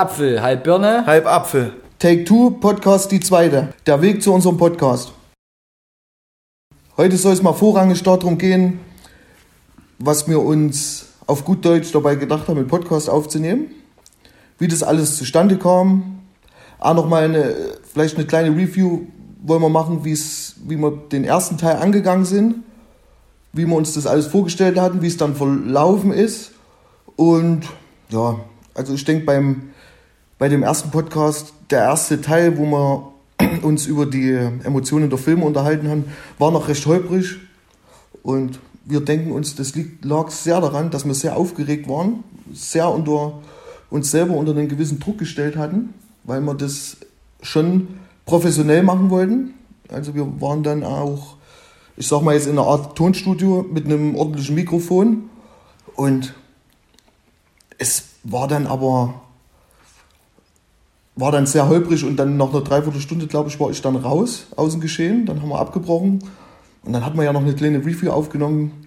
Apfel, halb Birne. Halb Apfel. Take Two, Podcast die zweite. Der Weg zu unserem Podcast. Heute soll es mal vorrangig darum gehen, was wir uns auf gut Deutsch dabei gedacht haben, einen Podcast aufzunehmen. Wie das alles zustande kam. Auch nochmal eine, vielleicht eine kleine Review wollen wir machen, wie wir den ersten Teil angegangen sind. Wie wir uns das alles vorgestellt hatten, wie es dann verlaufen ist. Und ja, also ich denke beim, bei dem ersten Podcast, der erste Teil, wo wir uns über die Emotionen der Filme unterhalten haben, war noch recht holprig. Und wir denken uns, das lag sehr daran, dass wir sehr aufgeregt waren, sehr unter uns selber unter einen gewissen Druck gestellt hatten, weil wir das schon professionell machen wollten. Also wir waren dann auch, ich sag mal jetzt in einer Art Tonstudio mit einem ordentlichen Mikrofon und es war dann aber war dann sehr holprig und dann nach einer Dreiviertelstunde, glaube ich, war ich dann raus aus dem Geschehen. Dann haben wir abgebrochen und dann hat man ja noch eine kleine Review aufgenommen,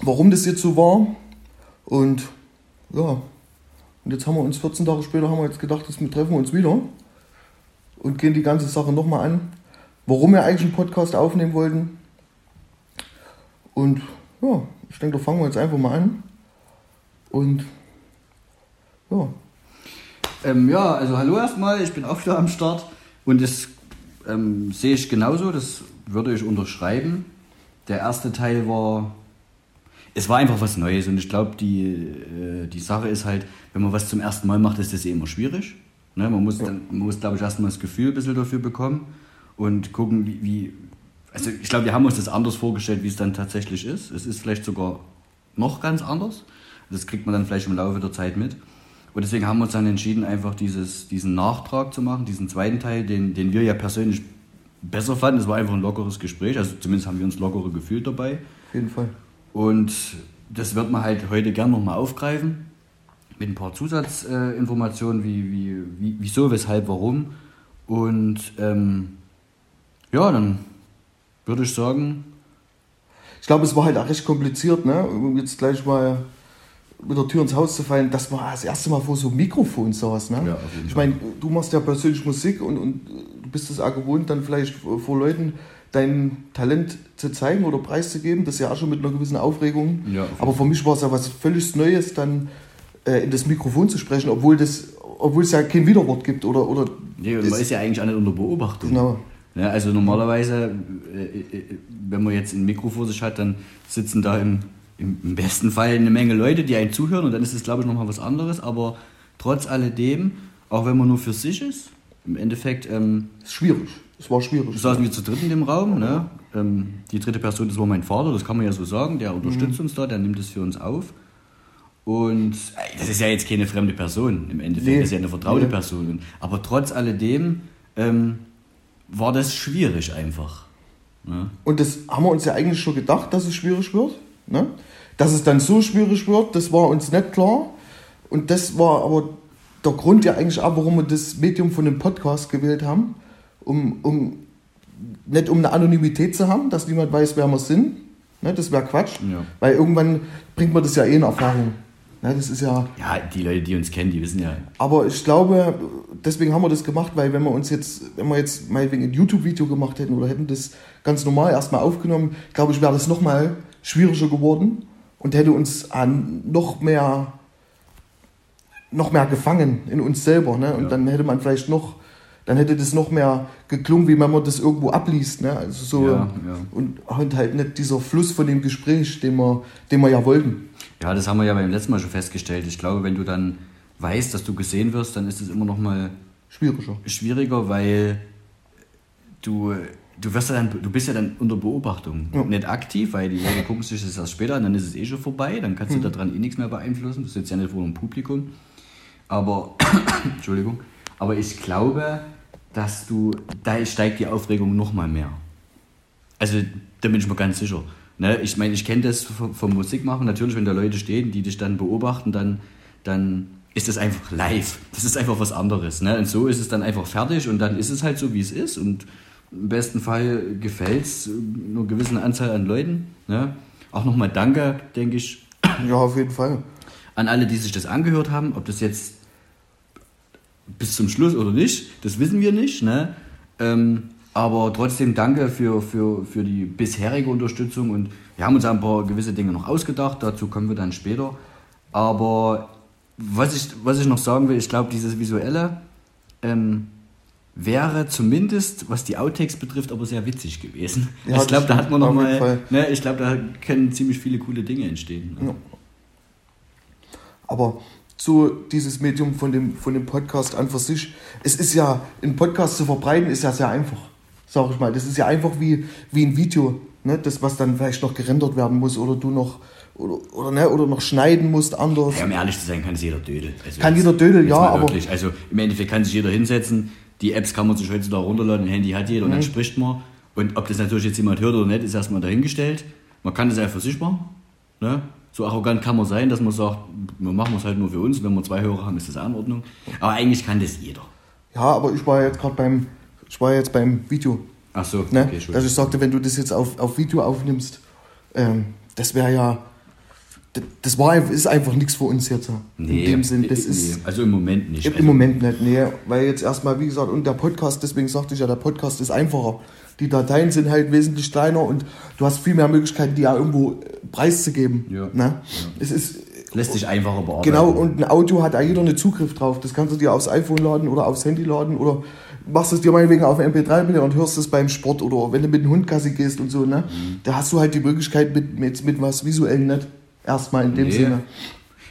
warum das jetzt so war. Und ja, und jetzt haben wir uns 14 Tage später haben wir jetzt gedacht, dass wir treffen uns wieder und gehen die ganze Sache nochmal an, warum wir eigentlich einen Podcast aufnehmen wollten. Und ja, ich denke, da fangen wir jetzt einfach mal an. Und ja. Ähm, ja, also hallo erstmal, ich bin auch wieder am Start und das ähm, sehe ich genauso, das würde ich unterschreiben. Der erste Teil war, es war einfach was Neues und ich glaube, die, äh, die Sache ist halt, wenn man was zum ersten Mal macht, ist das eh immer schwierig. Ne? Man muss, dann, man muss glaube ich, erstmal das Gefühl ein bisschen dafür bekommen und gucken, wie, wie also ich glaube, wir haben uns das anders vorgestellt, wie es dann tatsächlich ist. Es ist vielleicht sogar noch ganz anders. Das kriegt man dann vielleicht im Laufe der Zeit mit. Und deswegen haben wir uns dann entschieden, einfach dieses, diesen Nachtrag zu machen, diesen zweiten Teil, den, den wir ja persönlich besser fanden. Es war einfach ein lockeres Gespräch, also zumindest haben wir uns lockere gefühlt dabei. Auf jeden Fall. Und das wird man halt heute gern nochmal aufgreifen mit ein paar Zusatzinformationen, wie, wie, wie, wieso, weshalb, warum. Und ähm, ja, dann würde ich sagen. Ich glaube, es war halt auch recht kompliziert, ne? Jetzt gleich mal mit der Tür ins Haus zu fallen, dass man das erste Mal vor so einem Mikrofon saß. Ne? Ja, ich meine, du machst ja persönlich Musik und, und du bist es auch gewohnt, dann vielleicht vor Leuten dein Talent zu zeigen oder preiszugeben. Das ist ja auch schon mit einer gewissen Aufregung. Ja, Aber für mich war es ja was völlig Neues, dann äh, in das Mikrofon zu sprechen, obwohl, das, obwohl es ja kein Widerwort gibt. Oder, oder nee, man ist ja eigentlich auch nicht unter Beobachtung. Genau. Ja, also normalerweise, äh, äh, wenn man jetzt ein Mikro vor sich hat, dann sitzen da im, im besten Fall eine Menge Leute, die einen zuhören und dann ist es, glaube ich, nochmal was anderes. Aber trotz alledem, auch wenn man nur für sich ist, im Endeffekt... Ähm, ist schwierig. Es war schwierig. Saßen wir zu dritt in dem Raum. Ne? Ähm, die dritte Person, das war mein Vater, das kann man ja so sagen. Der unterstützt mhm. uns da, der nimmt es für uns auf. Und äh, das ist ja jetzt keine fremde Person im Endeffekt, nee. das ist ja eine vertraute nee. Person. Aber trotz alledem... Ähm, war das schwierig einfach. Ne? Und das haben wir uns ja eigentlich schon gedacht, dass es schwierig wird. Ne? Dass es dann so schwierig wird, das war uns nicht klar. Und das war aber der Grund ja eigentlich auch, warum wir das Medium von dem Podcast gewählt haben. Um, um nicht um eine Anonymität zu haben, dass niemand weiß, wer wir sind. Ne? Das wäre Quatsch. Ja. Weil irgendwann bringt man das ja eh in Erfahrung. Ja, das ist ja. Ja, die Leute, die uns kennen, die wissen ja. Aber ich glaube, deswegen haben wir das gemacht, weil wenn wir uns jetzt, wenn wir jetzt meinetwegen ein YouTube-Video gemacht hätten oder hätten das ganz normal erstmal aufgenommen, glaube ich, wäre das nochmal schwieriger geworden und hätte uns an noch mehr noch mehr gefangen in uns selber. Ne? Und ja. dann hätte man vielleicht noch, dann hätte das noch mehr geklungen, wie wenn man das irgendwo abliest. Ne? Also so ja, ja. Und, und halt nicht dieser Fluss von dem Gespräch, den wir, den wir ja wollten. Ja, das haben wir ja beim letzten Mal schon festgestellt. Ich glaube, wenn du dann weißt, dass du gesehen wirst, dann ist es immer noch mal schwieriger. Schwieriger, weil du du wirst ja dann, du bist ja dann unter Beobachtung. Ja. Nicht aktiv, weil die Leute gucken sich das erst später an, dann ist es eh schon vorbei, dann kannst mhm. du daran eh nichts mehr beeinflussen. Du sitzt ja nicht vor einem Publikum. Aber, Entschuldigung, aber ich glaube, dass du, da steigt die Aufregung noch mal mehr. Also, da bin ich mir ganz sicher. Ne, ich meine, ich kenne das vom, vom Musikmachen. Natürlich, wenn da Leute stehen, die dich dann beobachten, dann, dann ist das einfach live. Das ist einfach was anderes. Ne? Und so ist es dann einfach fertig und dann ist es halt so, wie es ist. Und im besten Fall gefällt es einer gewissen Anzahl an Leuten. Ne? Auch nochmal Danke, denke ich. Ja, auf jeden Fall. An alle, die sich das angehört haben, ob das jetzt bis zum Schluss oder nicht, das wissen wir nicht. Ne? Ähm, aber trotzdem danke für, für, für die bisherige Unterstützung und wir haben uns ein paar gewisse Dinge noch ausgedacht, dazu kommen wir dann später. Aber was ich, was ich noch sagen will, ich glaube, dieses Visuelle ähm, wäre zumindest, was die Outtakes betrifft, aber sehr witzig gewesen. Ja, ich glaube, da hat man noch mal, ne, ich glaube, da können ziemlich viele coole Dinge entstehen. Ne? Ja. Aber so dieses Medium von dem, von dem Podcast an für sich, es ist ja, einen Podcast zu verbreiten, ist ja sehr einfach, sag ich mal. Das ist ja einfach wie, wie ein Video, ne? das, was dann vielleicht noch gerendert werden muss oder du noch, oder, oder, ne? oder noch schneiden musst anders. Ja, um ehrlich zu sein, kann es jeder Dödel. Also Kann jeder Dödel, ja, aber- Wirklich. Also im Endeffekt kann sich jeder hinsetzen. Die Apps kann man sich heutzutage runterladen, ein Handy hat jeder und Mhm. dann spricht man. Und ob das natürlich jetzt jemand hört oder nicht, ist erstmal dahingestellt. Man kann das einfach für sich machen. Ne? So arrogant kann man sein, dass man sagt, wir machen es halt nur für uns. Wenn wir zwei Hörer haben, ist das auch in Ordnung. Aber eigentlich kann das jeder. Ja, aber ich war jetzt gerade beim, ich war jetzt beim Video. Ach so, Ne? okay, dass Entschuldigung. ich sagte, wenn du das jetzt auf, auf Video aufnimmst, ähm, das wäre ja, das, war, ist einfach nichts für uns jetzt. In dem Sinn, das nee, ist Also im Moment nicht. im Also, Moment nicht, nee, weil jetzt erstmal, wie gesagt, und der Podcast, deswegen sagte ich ja, der Podcast ist einfacher. Die Dateien sind halt wesentlich kleiner und du hast viel mehr Möglichkeiten, die ja irgendwo äh, preiszugeben. Ja. Ne? Es ist, lässt sich einfacher bearbeiten. Genau, und ein Audio hat ja jeder einen Zugriff drauf. Das kannst du dir aufs iPhone laden oder aufs Handy laden oder machst es dir meinetwegen auf einen MP3-Player und hörst es beim Sport oder wenn du mit dem Hund Gassi gehst und so, ne? Mhm. Da hast du halt die Möglichkeit mit, mit, mit was visuell nicht. Erstmal in dem Nee. Sinne.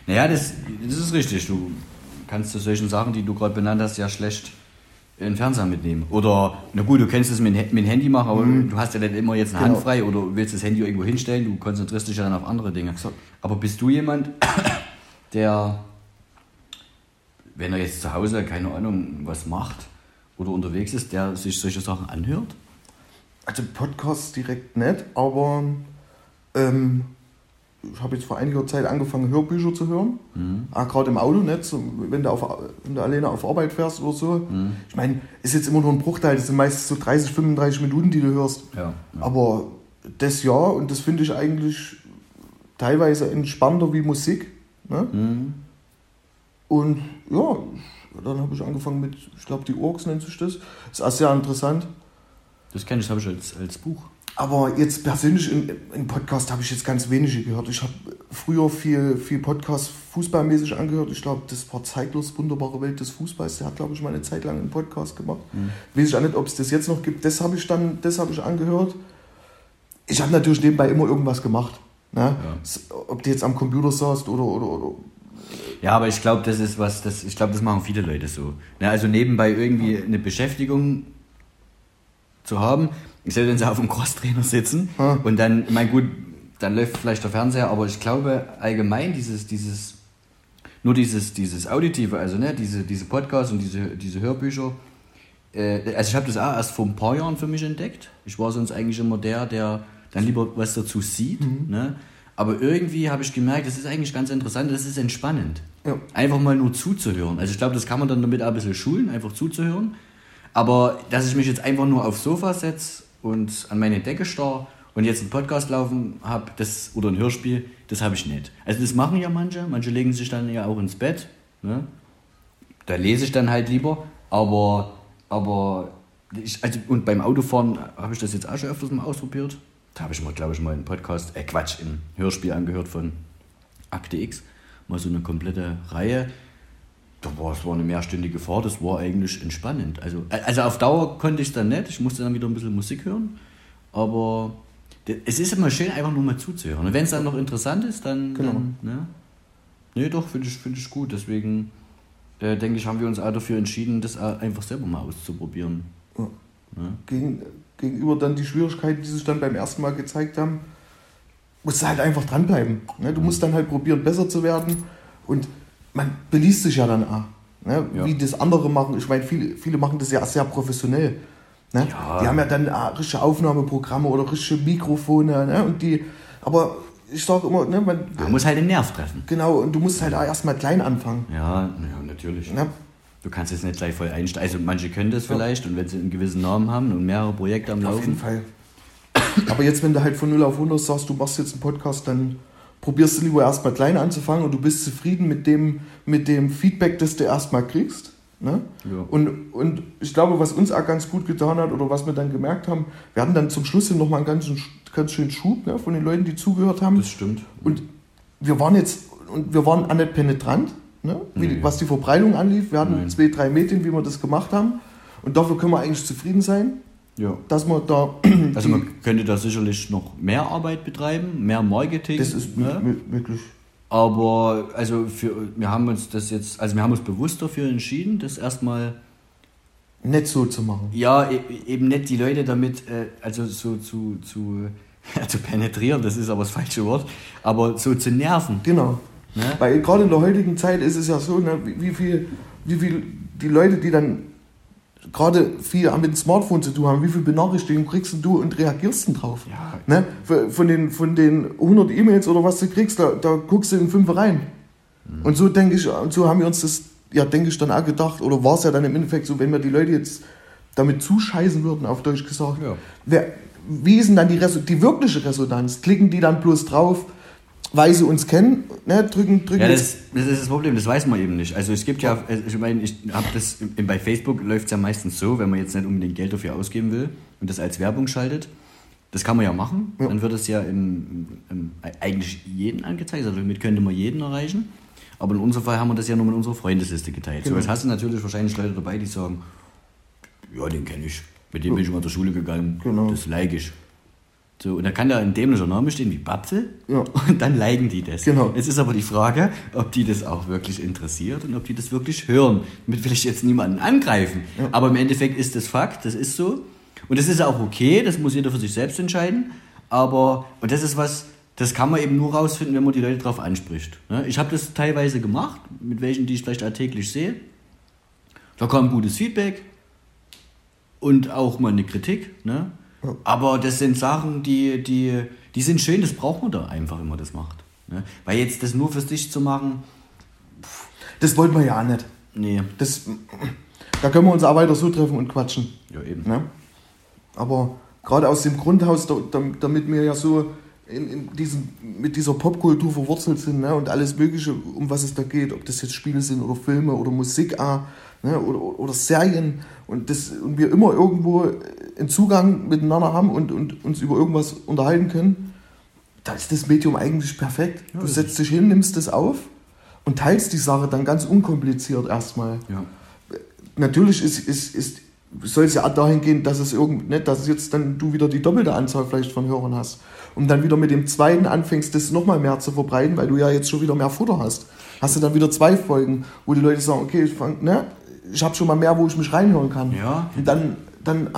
Naja, das, das ist richtig. Du kannst zu solchen Sachen, die du gerade benannt hast, ja schlecht in den Fernseher mitnehmen. Oder, na gut, du kennst es mit, mit dem Handy machen, aber du hast ja nicht immer jetzt eine Genau. Hand frei oder willst das Handy irgendwo hinstellen, du konzentrierst dich ja dann auf andere Dinge. Aber bist du jemand, der, wenn er jetzt zu Hause, keine Ahnung, was macht oder unterwegs ist, der sich solche Sachen anhört? Also Podcasts direkt nicht, aber ähm, ich habe jetzt vor einiger Zeit angefangen, Hörbücher zu hören. Mhm. Ah, Gerade im Auto, nicht? So, wenn, du auf, wenn du alleine auf Arbeit fährst oder so. Mhm. Ich meine, ist jetzt immer nur ein Bruchteil, das sind meistens so 30, 35 Minuten, die du hörst. Ja. ja. Aber das ja, und das finde ich eigentlich teilweise entspannter wie Musik. Ne? Mhm. Und ja, dann habe ich angefangen mit, ich glaube, die Orks nennt sich das. Ist auch sehr interessant. Das kenne ich, das habe ich als, als Buch. Aber jetzt persönlich im, im Podcast habe ich jetzt ganz wenige gehört. Ich habe früher viel, viel Podcast fußballmäßig angehört. Ich glaube, das war Zeitlers Wunderbare Welt des Fußballs. Der hat, glaube ich, mal eine Zeit lang einen Podcast gemacht. Weiß ich auch nicht, ob es das jetzt noch gibt. Das habe ich dann, das habe ich angehört. Ich habe natürlich nebenbei immer irgendwas gemacht. Ne? S- Ob du jetzt am Computer saßt oder, oder, oder Ja, aber ich glaube, das ist was, das, ich glaube, das machen viele Leute so. Ne, also nebenbei irgendwie eine Beschäftigung zu haben, selbst wenn sie auf dem Crosstrainer sitzen Ja. und dann, ich meine, gut, dann läuft vielleicht der Fernseher, aber ich glaube allgemein dieses, dieses, nur dieses, dieses Auditive, also ne, diese, diese Podcasts und diese, diese Hörbücher, äh, also ich habe das auch erst vor ein paar Jahren für mich entdeckt. Ich war sonst eigentlich immer der, der dann lieber was dazu sieht. Ne? Aber irgendwie habe ich gemerkt, das ist eigentlich ganz interessant, das ist entspannend. Ja. Einfach mal nur zuzuhören. Also ich glaube, das kann man dann damit auch ein bisschen schulen, einfach zuzuhören. Aber dass ich mich jetzt einfach nur aufs Sofa setze und an meine Decke starr und jetzt einen Podcast laufen habe, das oder ein Hörspiel, das habe ich nicht. Also das machen ja manche, manche legen sich dann ja auch ins Bett. Ne? Da lese ich dann halt lieber, aber, aber ich, also, und beim Autofahren habe ich das jetzt auch schon öfters mal ausprobiert. Da habe ich mal, glaube ich, mal einen Podcast, äh Quatsch, ein Hörspiel angehört von Akte X, mal so eine komplette Reihe. Da war es war eine mehrstündige Fahrt, das war eigentlich entspannend. Also, also auf Dauer konnte ich es dann nicht, ich musste dann wieder ein bisschen Musik hören, aber es ist immer schön, einfach nur mal zuzuhören. Und wenn es dann noch interessant ist, dann. Genau. dann ne? Nee, doch, finde ich, find ich gut. Deswegen äh, denke ich, haben wir uns auch dafür entschieden, das einfach selber mal auszuprobieren. Ja. Ne? Gegen, gegenüber dann die Schwierigkeiten, die sich dann beim ersten Mal gezeigt haben, musst du halt einfach dranbleiben. Ne? Du musst dann halt probieren, besser zu werden. Und man beliest sich ja dann auch. Ne? Ja. Wie das andere machen. Ich meine, viele, viele machen das ja sehr professionell. Ne? Ja. Die haben ja dann auch richtige Aufnahmeprogramme oder richtige Mikrofone. Ne? Und die, aber ich sage immer, ne, man, Man muss halt den Nerv treffen. genau, und du musst halt auch erstmal klein anfangen. Ja, ja natürlich. Ne? Du kannst jetzt nicht gleich voll einsteigen. Also manche können das vielleicht und wenn sie einen gewissen Namen haben und mehrere Projekte am Auf jeden Laufen. Fall. Aber jetzt, wenn du halt von 0 auf 100 sagst, du machst jetzt einen Podcast, dann probierst du lieber erstmal klein anzufangen und du bist zufrieden mit dem, mit dem Feedback, das du erstmal kriegst. Ne? Ja. Und, und ich glaube, was uns auch ganz gut getan hat oder was wir dann gemerkt haben, wir hatten dann zum Schluss hin nochmal einen ganz, ganz schönen Schub ne, von den Leuten, die zugehört haben. Das stimmt. Und wir waren jetzt, und wir waren auch nicht penetrant, ne, wie, Nee. was die Verbreitung anlief. Wir hatten Nein. zwei, drei Medien, wie wir das gemacht haben. Und dafür können wir eigentlich zufrieden sein, Ja. dass wir da. Also man könnte da sicherlich noch mehr Arbeit betreiben, mehr Marketing. das ist ne? wirklich. Aber also für, wir haben uns das jetzt, also wir haben uns bewusst dafür entschieden, das erstmal, Nicht so zu machen. ja, e- eben nicht die Leute damit, äh, also so zu, zu, zu penetrieren, das ist aber das falsche Wort, aber so zu nerven. Genau. Ne? Weil gerade in der heutigen Zeit ist es ja so, ne, wie, wie, viel, wie viel die Leute, die dann gerade viel mit dem Smartphone zu tun haben, wie viel Benachrichtigungen kriegst du und reagierst du drauf? Ja. Ne? Von, den, von den 100 E-Mails oder was du kriegst, da, da guckst du in fünf rein. Mhm. Und so denke ich, und so haben wir uns das, ja, denke ich, dann auch gedacht, oder war es ja dann im Endeffekt so, wenn wir die Leute jetzt damit zuscheißen würden, auf Deutsch gesagt, Ja. wer, wie ist denn dann die, Reso die wirkliche Resonanz? Klicken die dann bloß drauf, weil sie uns kennen, ne? drücken, drücken Ja, das, das ist das Problem, das weiß man eben nicht. Also es gibt ja, also ich meine, ich habe das, bei Facebook läuft es ja meistens so, wenn man jetzt nicht unbedingt Geld dafür ausgeben will und das als Werbung schaltet, das kann man ja machen, Ja. dann wird es ja im, im, eigentlich jeden angezeigt, also damit könnte man jeden erreichen. Aber in unserem Fall haben wir das ja nur mit unserer Freundesliste geteilt. So, Genau. jetzt hast du natürlich wahrscheinlich Leute dabei, die sagen, ja, den kenne ich, mit dem bin ich mal zur Schule gegangen, Genau. das like ich. So, und da kann da ein dämlicher Name stehen wie Babsel Ja. und dann liken die das. Genau. Jetzt ist aber die Frage, ob die das auch wirklich interessiert und ob die das wirklich hören. Damit will ich jetzt niemanden angreifen. Ja. Aber im Endeffekt ist das Fakt, das ist so. Und das ist auch okay, das muss jeder für sich selbst entscheiden. Aber, und das ist was, das kann man eben nur rausfinden, wenn man die Leute darauf anspricht. Ne? Ich habe das teilweise gemacht, mit welchen, die ich vielleicht alltäglich sehe. Da kam gutes Feedback und auch mal eine Kritik. Ne? Ja. Aber das sind Sachen, die, die, die sind schön, das braucht man da einfach, wenn man das macht. Ne? Weil jetzt das nur für sich zu machen, das wollten wir ja auch nicht. nee, Das, da können wir uns auch weiter so treffen und quatschen. ja eben. Ne? Aber gerade aus dem Grundhaus, da- da- damit wir ja so in, in diesem, mit dieser Popkultur verwurzelt sind ne? und alles Mögliche, um was es da geht, ob das jetzt Spiele sind oder Filme oder Musik auch, ne? oder, oder Serien und, das, und wir immer irgendwo einen Zugang miteinander haben und, und uns über irgendwas unterhalten können, da ist das Medium eigentlich perfekt. Ja, du setzt dich hin, nimmst das auf und teilst die Sache dann ganz unkompliziert erstmal Ja. natürlich ist, ist, ist, soll es ja auch dahin gehen, dass es irgend, nicht, dass jetzt dann du wieder die doppelte Anzahl vielleicht von Hörern hast. Und dann wieder mit dem zweiten anfängst, das nochmal mehr zu verbreiten, weil du ja jetzt schon wieder mehr Futter hast. Hast du dann wieder zwei Folgen, wo die Leute sagen, okay, ich fang, ne, ich habe schon mal mehr, wo ich mich reinhören kann. Ja. Und dann, dann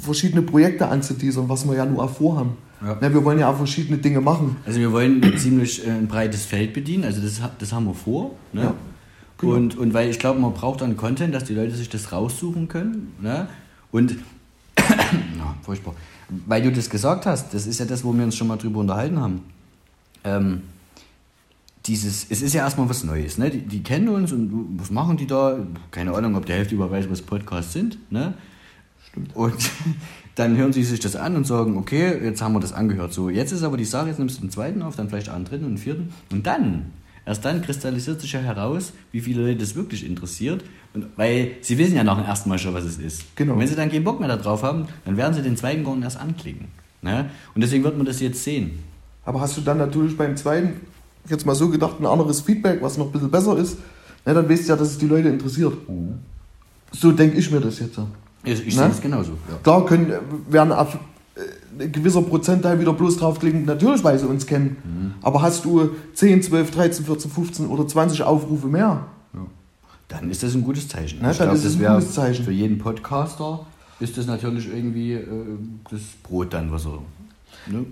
verschiedene Projekte anzuteasern, was wir ja nur auch vorhaben. Ja. Ne, wir wollen ja auch verschiedene Dinge machen. Also wir wollen ziemlich äh, ein breites Feld bedienen, also das, das haben wir vor. Ne? Ja, genau. und, und weil ich glaube, man braucht dann Content, dass die Leute sich das raussuchen können. Ne? Und, na, furchtbar. Weil du das gesagt hast, das ist ja das, wo wir uns schon mal drüber unterhalten haben. Ähm, dieses, es ist ja erstmal was Neues, ne? Die, die kennen uns und was machen die da? Keine Ahnung, ob die Hälfte über weiß, was Podcasts sind, ne? Stimmt. Und dann hören sie sich das an und sagen, okay, jetzt haben wir das angehört. So, jetzt ist aber die Sache, jetzt nimmst du den zweiten auf, dann vielleicht auch einen dritten und einen vierten. Und dann, erst dann kristallisiert sich ja heraus, wie viele Leute das wirklich interessiert. Und, weil sie wissen ja nach dem ersten Mal schon, was es ist. Genau. Und wenn sie dann keinen Bock mehr darauf haben, dann werden sie den zweiten nicht erst anklicken. Ne? Und deswegen wird man das jetzt sehen. Aber hast du dann natürlich beim zweiten, jetzt mal so gedacht, ein anderes Feedback, was noch ein bisschen besser ist, ne, dann weißt du ja, dass es die Leute interessiert. So denke ich mir das jetzt. Ich, ich sehe es genauso. Ja. Klar können, werden auf, äh, ein gewisser Prozentteil wieder bloß draufklicken, natürlich, weil sie uns kennen. Mhm. Aber hast du 10, 12, 13, 14, 15 oder 20 Aufrufe mehr, Dann ist das ein gutes Zeichen. Na, ich dann glaub, ist das ein gutes Zeichen. Für jeden Podcaster ist das natürlich irgendwie äh, das Brot dann, was er. Ne?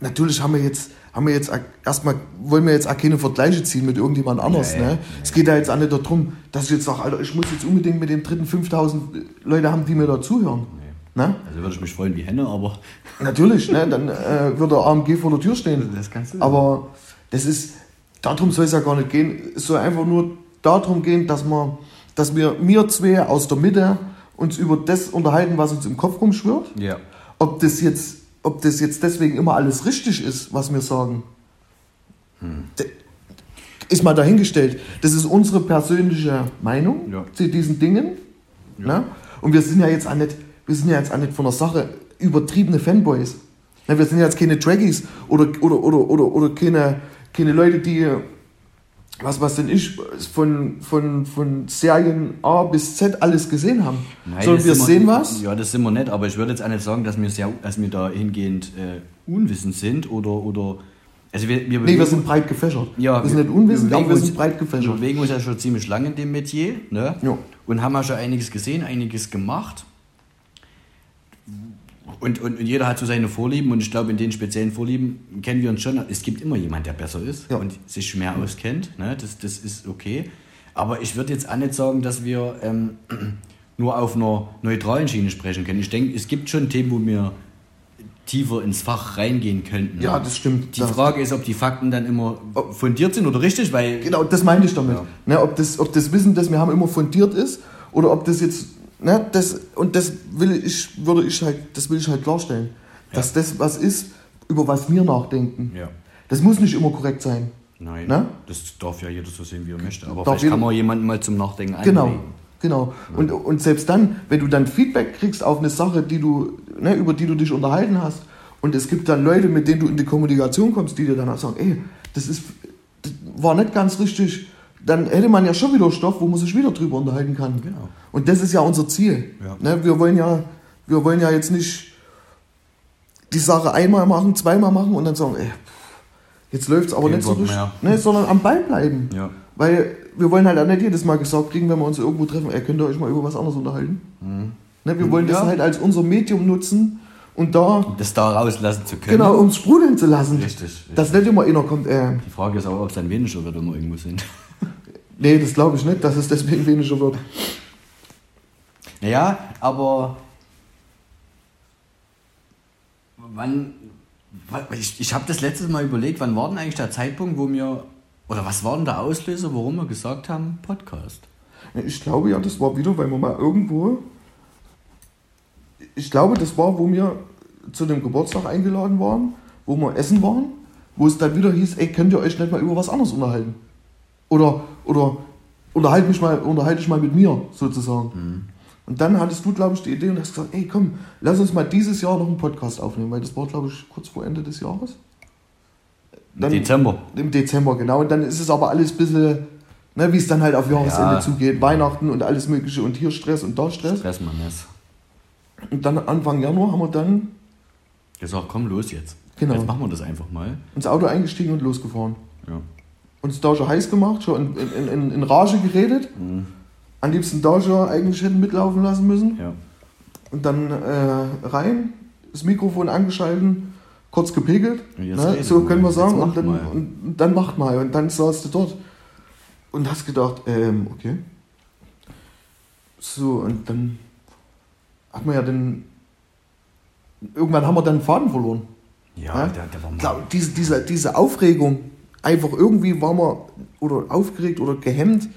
Natürlich haben wir jetzt, haben wir jetzt erstmal, wollen wir jetzt auch keine Vergleiche ziehen mit irgendjemand anders. Nee, ne? nee. Es geht ja jetzt auch nicht darum, dass ich jetzt sage, Alter, ich muss jetzt unbedingt mit dem dritten 5000 Leute haben, die mir da zuhören. Nee. Ne? Also würde ich mich freuen wie Henne, aber Natürlich, ne? dann äh, wird der AMG vor der Tür stehen. das kannst du. Aber das ist, darum soll es ja gar nicht gehen. Es soll einfach nur darum gehen, dass wir, dass wir, wir zwei aus der Mitte uns über das unterhalten, was uns im Kopf rumschwirrt. ja. Ob das jetzt, ob das jetzt deswegen immer alles richtig ist, was wir sagen. Hm. Ist mal dahingestellt. Das ist unsere persönliche Meinung Ja. zu diesen Dingen. Ne? Und wir sind ja jetzt auch nicht, wir sind ja jetzt auch nicht von der Sache übertriebene Fanboys. Ne? Wir sind ja jetzt keine Draggies oder, oder, oder, oder, oder keine, keine Leute, die, was, was denn ich, von, von, von Serien A bis Z alles gesehen haben. Nein, das wir sehen was. Ja, das sind wir nicht, aber ich würde jetzt auch nicht sagen, dass wir, sehr, dass wir dahingehend äh, unwissend sind oder. oder also wir, wir, Nee, wir sind breit gefächert. ja, wir sind nicht unwissend, aber wir uns- sind breit Wir gefächert. bewegen uns ja schon ziemlich lange in dem Metier ne? Ja. und haben ja schon einiges gesehen, einiges gemacht. Und, und, und jeder hat so seine Vorlieben und ich glaube, in den speziellen Vorlieben kennen wir uns schon. Es gibt immer jemand, der besser ist Ja. und sich mehr auskennt. Ne? Das, das ist okay. Aber ich würde jetzt auch nicht sagen, dass wir ähm, nur auf einer neutralen Schiene sprechen können. Ich denke, es gibt schon Themen, wo wir tiefer ins Fach reingehen könnten. Ja, das stimmt. Die Das- Frage ist, ob die Fakten dann immer fundiert sind oder richtig, weil Genau, das meine ich damit. Ja. Ne, ob, das, ob das Wissen, das wir haben, immer fundiert ist oder ob das jetzt, ne, das, und das will ich, würde ich halt, das will ich halt klarstellen. Dass das was ist, über was wir nachdenken. Ja. Das muss nicht immer korrekt sein. Nein, Ne? das darf ja jeder so sehen, wie er möchte. Aber Darf vielleicht jeder- kann man jemanden mal zum Nachdenken Genau. anregen. Genau. Und, und selbst dann, wenn du dann Feedback kriegst auf eine Sache, die du, ne, über die du dich unterhalten hast, und es gibt dann Leute, mit denen du in die Kommunikation kommst, die dir dann auch sagen, ey, das ist das war nicht ganz richtig, dann hätte man ja schon wieder Stoff, wo man sich wieder drüber unterhalten kann. Genau. Und das ist ja unser Ziel. Ja. Ne, wir, wollen ja, wir wollen ja jetzt nicht die Sache einmal machen, zweimal machen und dann sagen, ey, jetzt läuft es aber Kein nicht so richtig, ne, sondern am Ball bleiben. Ja. Weil wir wollen halt auch nicht jedes Mal gesagt kriegen, wenn wir uns irgendwo treffen, ey, könnt ihr euch mal über was anderes unterhalten? Ne, wir wollen das Mhm. Ja. halt als unser Medium nutzen und da, Das da rauslassen zu können. genau, ums Sprudeln zu lassen. Richtig, richtig. Dass nicht immer einer kommt, äh, Die Frage ist aber, ob es dann weniger wird, wenn wir irgendwo sind. Nee, das glaube ich nicht, dass es deswegen weniger wird. Naja, aber wann. wa- Ich, ich habe das letztes Mal überlegt, wann war denn eigentlich der Zeitpunkt, wo wir. Oder was war denn der Auslöser, warum wir gesagt haben, Podcast? Ich glaube ja, das war wieder, weil wir mal irgendwo. Ich glaube, das war, wo wir zu dem Geburtstag eingeladen waren, wo wir essen waren, wo es dann wieder hieß, ey, könnt ihr euch nicht mal über was anderes unterhalten? Oder, oder unterhalte mich mal, unterhalte dich mal mit mir, sozusagen. Und dann hattest du, glaube ich, die Idee und hast gesagt, ey, komm, lass uns mal dieses Jahr noch einen Podcast aufnehmen, weil das war, glaube ich, kurz vor Ende des Jahres. Dann- Dezember. Im Dezember, genau. Und dann ist es aber alles ein bisschen, ne, wie es dann halt auf Jahresende Ja. zugeht. Weihnachten und alles Mögliche und hier Stress und da Stress. Stress man ist. Und dann Anfang Januar haben wir dann Gesagt, komm los jetzt. Genau. Jetzt machen wir das einfach mal. ins Auto eingestiegen und losgefahren. Uns da schon heiß gemacht, schon in, in, in, Rage geredet. Am liebsten da schon eigentlich hätten mitlaufen lassen müssen. ja. Und dann äh, rein, das Mikrofon angeschalten, kurz gepegelt. Ne? So können wir sagen. Und dann, und, dann macht mal. Und dann saßt du dort und hast gedacht, ähm, okay. So, und dann hat man ja den. Irgendwann haben wir dann den Faden verloren. Ja, Ja? der, der war mal. Diese, diese, diese Aufregung, einfach irgendwie war man oder aufgeregt oder gehemmt,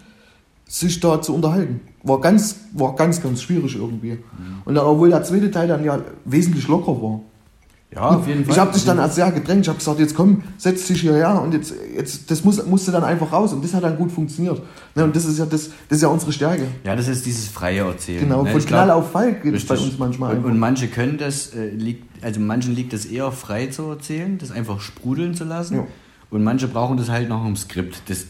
sich da zu unterhalten. War ganz, war ganz, ganz schwierig irgendwie. Mhm. Und dann, obwohl der zweite Teil dann ja wesentlich locker war. Ja, auf jeden Fall. Ich habe dich dann als sehr gedrängt. Ich habe gesagt, jetzt komm, setz dich hierher und jetzt, jetzt das muss, musste dann einfach raus. Und das hat dann gut funktioniert. Ne, und das ist ja das, das ist ja unsere Stärke. Ja, das ist dieses freie Erzählen. Genau, ne? von Ich glaub- Knall auf Fall geht es bei uns manchmal Und, und manche können das, äh, liegt, also manchen liegt es eher frei zu erzählen, das einfach sprudeln zu lassen. Ja. Und manche brauchen das halt nach einem Skript. Das,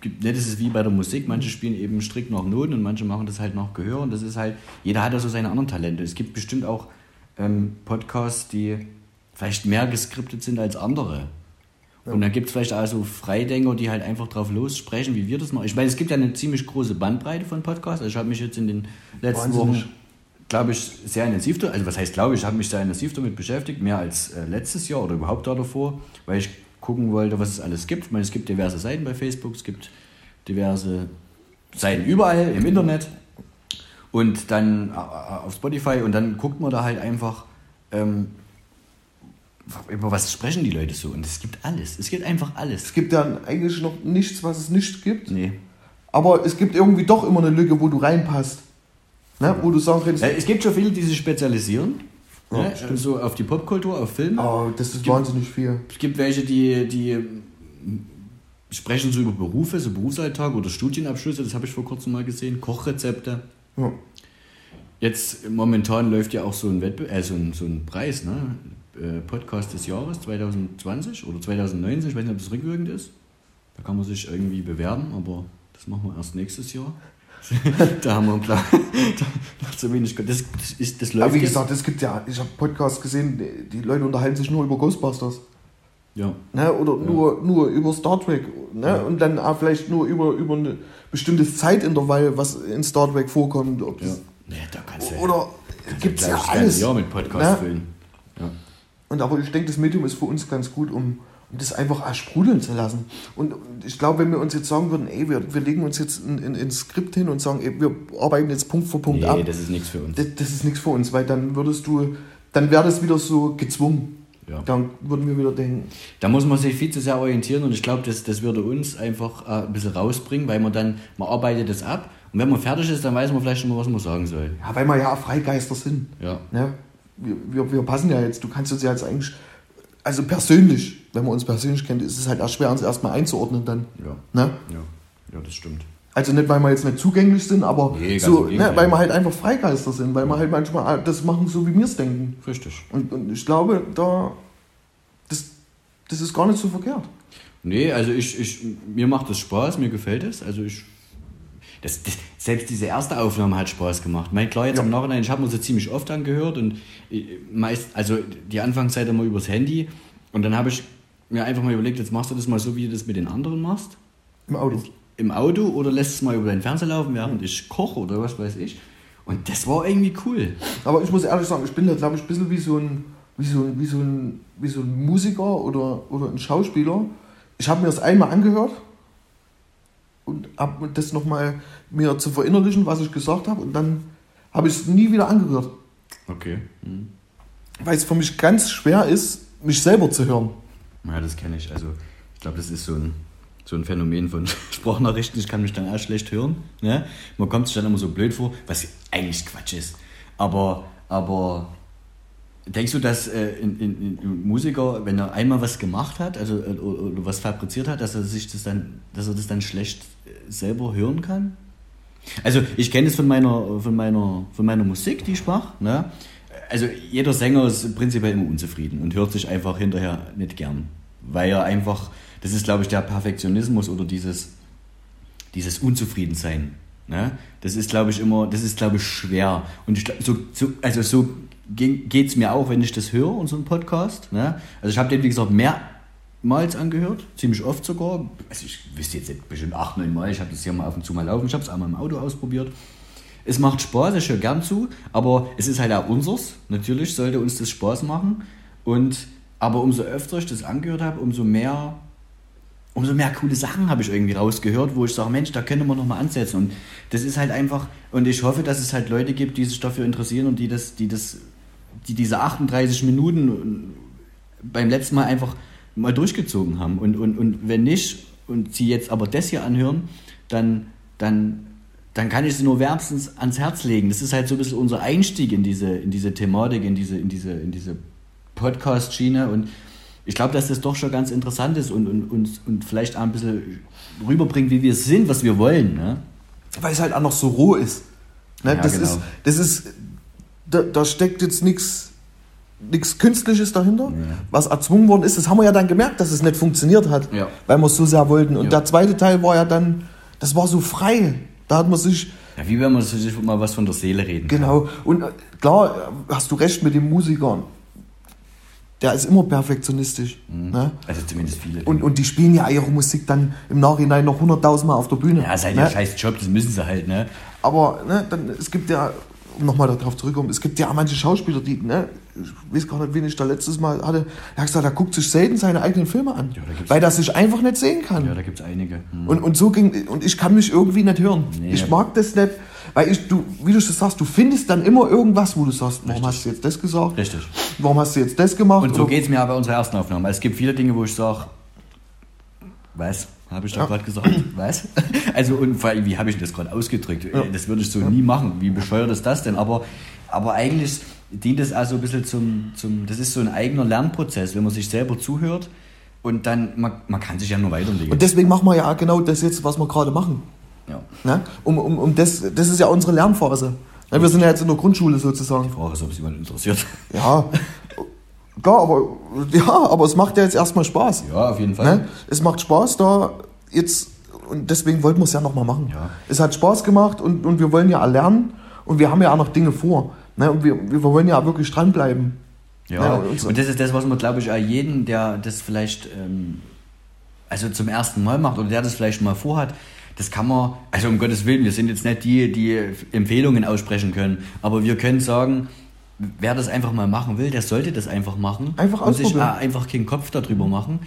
gibt, ne, das ist wie bei der Musik, manche spielen eben strikt nach Noten und manche machen das halt nach Gehör. Und das ist halt, jeder hat ja so seine anderen Talente. Es gibt bestimmt auch ähm, Podcasts, die vielleicht mehr geskriptet sind als andere. Und dann gibt es vielleicht also Freidenker, die halt einfach drauf lossprechen, wie wir das machen. Ich meine, es gibt ja eine ziemlich große Bandbreite von Podcasts. Also ich habe mich jetzt in den letzten Wahnsinnig. Wochen glaube ich, sehr intensiv, da- also was heißt glaube ich, ich habe mich sehr intensiv damit beschäftigt, mehr als äh, letztes Jahr oder überhaupt da davor, weil ich gucken wollte, was es alles gibt. Ich meine, es gibt diverse Seiten bei Facebook, es gibt diverse Seiten überall im Internet und dann äh, äh, auf Spotify und dann guckt man da halt einfach, ähm, über was sprechen die Leute so und es gibt alles, es gibt einfach alles. Es gibt ja eigentlich noch nichts, was es nicht gibt. Nee. Aber es gibt irgendwie doch immer eine Lücke, wo du reinpasst. Ne? Wo du sagen kannst, Ja, es gibt schon viele, die sich spezialisieren, Ja, ne? stimmt. so auf die Popkultur, auf Filme. oh, das ist gibt- wahnsinnig viel. Es gibt welche, die, die sprechen so über Berufe, so Berufsalltag oder Studienabschlüsse, das habe ich vor kurzem mal gesehen, Kochrezepte. Ja. Jetzt momentan läuft ja auch so ein Wettbewerb, äh, so, ein, so ein Preis, ne? Äh, Podcast des Jahres 2020 oder 2019, ich weiß nicht, ob das rückwirkend ist. Da kann man sich irgendwie bewerben, aber das machen wir erst nächstes Jahr. da haben wir einen Plan. noch zu wenig. Das, das, ist, das läuft Aber wie gesagt, es gibt ja, ich habe Podcasts gesehen, die, Leute unterhalten sich nur über Ghostbusters. Ja. Ne? Oder nur, nur über Star Trek. Ne? Und dann auch vielleicht nur über, über ein bestimmtes Zeitintervall, was in Star Trek vorkommt. Ob ja. Nee, da kannst du Oder gibt es ja alles. Jahr mit Podcast Ne? füllen. Ja. Und aber ich denke, das Medium ist für uns ganz gut, um das einfach sprudeln zu lassen. Und ich glaube, wenn wir uns jetzt sagen würden, ey, wir, wir legen uns jetzt ein, ein, ein Skript hin und sagen, ey, wir arbeiten jetzt Punkt für Punkt ab, Nee, das ist nichts für uns. das, das ist nichts für uns, weil dann würdest du, dann wäre das wieder so gezwungen. Ja. Dann würden wir wieder denken, Da muss man sich viel zu sehr orientieren und ich glaube, das, das würde uns einfach äh, ein bisschen rausbringen, weil man dann, man arbeitet das ab und wenn man fertig ist, dann weiß man vielleicht schon mal, was man sagen soll. ja, weil wir ja Freigeister sind. Ja. Ne? Wir, wir, wir passen ja jetzt, du kannst uns ja jetzt eigentlich, also persönlich, wenn man uns persönlich kennt, ist es halt erst schwer, uns erstmal einzuordnen dann. Ja. Ne? Ja, ja das stimmt. Also nicht, weil wir jetzt nicht zugänglich sind, aber Nee, so, ne, weil wir halt einfach Freigeister sind, weil wir halt manchmal das machen, so wie wir es denken. Richtig. Und, und ich glaube, da, das, das ist gar nicht so verkehrt. Nee, also ich, ich, mir macht das Spaß, mir gefällt es. Also ich, das, das, selbst diese erste Aufnahme hat Spaß gemacht. Mein klar, jetzt Ja. im Nachhinein, ich habe mir sie ziemlich oft angehört und äh, meist, also die Anfangszeit immer übers Handy und dann habe ich mir einfach mal überlegt, jetzt machst du das mal so, wie du das mit den anderen machst. Im Auto. Im Auto oder lässt es mal über deinen Fernseher laufen, während ich koche oder was weiß ich. Und das war irgendwie cool. Aber ich muss ehrlich sagen, ich bin da, glaube ich, ein bisschen wie so ein, wie so wie so ein, wie so ein Musiker oder, oder ein Schauspieler. Ich habe mir das einmal angehört und habe das nochmal mir zu verinnerlichen, was ich gesagt habe. Und dann habe ich es nie wieder angehört. Okay. Mhm. Weil es für mich ganz schwer ist, mich selber zu hören. Ja, das kenne ich. Also ich glaube, das ist so ein, so ein Phänomen von Sprachnachrichten. Ich kann mich dann auch schlecht hören. Ne? Man kommt sich dann immer so blöd vor, was eigentlich Quatsch ist. Aber, aber denkst du, dass äh, ein, ein, ein Musiker, wenn er einmal was gemacht hat, also äh, was fabriziert hat, dass er sich das dann, dass er das dann schlecht äh, selber hören kann? Also ich kenne es von meiner, von meiner, von meiner Musik, die ich mache. Ne? Also jeder Sänger ist prinzipiell immer unzufrieden und hört sich einfach hinterher nicht gern. Weil er einfach, das ist glaube ich der Perfektionismus oder dieses, dieses Unzufriedensein. Ne? Das ist glaube ich immer, das ist glaube ich schwer. Und ich, so, so, also so geht es mir auch, wenn ich das höre, unseren Podcast. Ne? Also ich habe den, wie gesagt, mehrmals angehört, ziemlich oft sogar. Also ich wüsste jetzt nicht, bestimmt acht, neun Mal, ich habe das hier mal auf und zu mal laufen, ich habe es einmal im Auto ausprobiert. Es macht Spaß, ich höre gern zu, aber es ist halt auch unseres. Natürlich sollte uns das Spaß machen. Und, aber umso öfter ich das angehört habe, umso mehr, umso mehr coole Sachen habe ich irgendwie rausgehört, wo ich sage, Mensch, da könnte man nochmal ansetzen. Und das ist halt einfach, und ich hoffe, dass es halt Leute gibt, die sich dafür interessieren und die das, die das, die diese 38 Minuten beim letzten Mal einfach mal durchgezogen haben. Und, und, und wenn nicht, und sie jetzt aber das hier anhören, dann, dann, dann kann ich sie nur wärmstens ans Herz legen. Das ist halt so ein bisschen unser Einstieg in diese, in diese Thematik, in diese, in diese, in diese Podcast-Schiene. Und ich glaube, dass das doch schon ganz interessant ist und, und, und, und vielleicht auch ein bisschen rüberbringt, wie wir sind, was wir wollen. Ne? Weil es halt auch noch so roh ist. Ne? Ja, das, genau. ist das ist, da, da steckt jetzt nichts nichts Künstliches dahinter, Ja. was erzwungen worden ist. Das haben wir ja dann gemerkt, dass es nicht funktioniert hat, Ja. weil wir es so sehr wollten. Und Ja. der zweite Teil war ja dann, das war so frei. Da hat man sich, Ja, wie wenn man sich mal was von der Seele reden kann. genau, und äh, klar, äh, hast du recht mit dem Musiker. Der ist immer perfektionistisch. Ne? Also zumindest viele. Und, und die spielen ja ihre Musik dann im Nachhinein noch hunderttausendmal auf der Bühne. ja, ist halt ne? ihr scheiß Job, das müssen sie halt, ne? Aber ne, dann, es gibt ja, um nochmal darauf zurückzukommen, es gibt ja auch manche Schauspieler, die, ne, ich weiß gar nicht, wen ich da letztes Mal hatte, er hat gesagt, er guckt sich selten seine eigenen Filme an, Ja, da weil er sich einfach nicht sehen kann. Ja, da gibt es einige. Hm. und, und so ging, und ich kann mich irgendwie nicht hören. Nee. Ich mag das nicht, weil ich, du, wie du schon sagst, du findest dann immer irgendwas, wo du sagst, warum hast du jetzt das gesagt? Richtig. Warum hast du jetzt das gemacht? Und so geht es mir auch bei unserer ersten Aufnahme. Es gibt viele Dinge, wo ich sage, was? Habe ich da Ja. gerade gesagt? Was? Also, und vor allem, wie habe ich das gerade ausgedrückt? Ja. Das würde ich so nie machen. Wie bescheuert ist das denn? Aber, aber eigentlich dient es auch so ein bisschen zum, zum, das ist so ein eigener Lernprozess, wenn man sich selber zuhört Und dann, man, man kann sich ja nur weiterentwickeln. Und deswegen machen wir ja genau das jetzt, was wir gerade machen. Ja. Ne? Um, um, um das, das ist ja unsere Lernphase. Ne? Wir sind ja jetzt in der Grundschule sozusagen. Die Frage ist, ob es jemand interessiert. Ja, klar, aber, ja, aber es macht ja jetzt erstmal Spaß. Ja, auf jeden Fall. Ne? Es macht Spaß da jetzt und deswegen wollten wir es ja nochmal machen. Ja. Es hat Spaß gemacht und, und wir wollen ja lernen und wir haben ja auch noch Dinge vor. Ne? Und wir, wir wollen ja auch wirklich dranbleiben. Ja, Ja, und, und so. das ist das, was man, glaube ich, auch jeden, der das vielleicht ähm, also zum ersten Mal macht oder der das vielleicht mal vorhat, das kann man, also um Gottes Willen, wir sind jetzt nicht die, die Empfehlungen aussprechen können, aber wir können sagen, wer das einfach mal machen will, der sollte das einfach machen. Einfach und sich ausprobieren. auch einfach keinen Kopf darüber machen.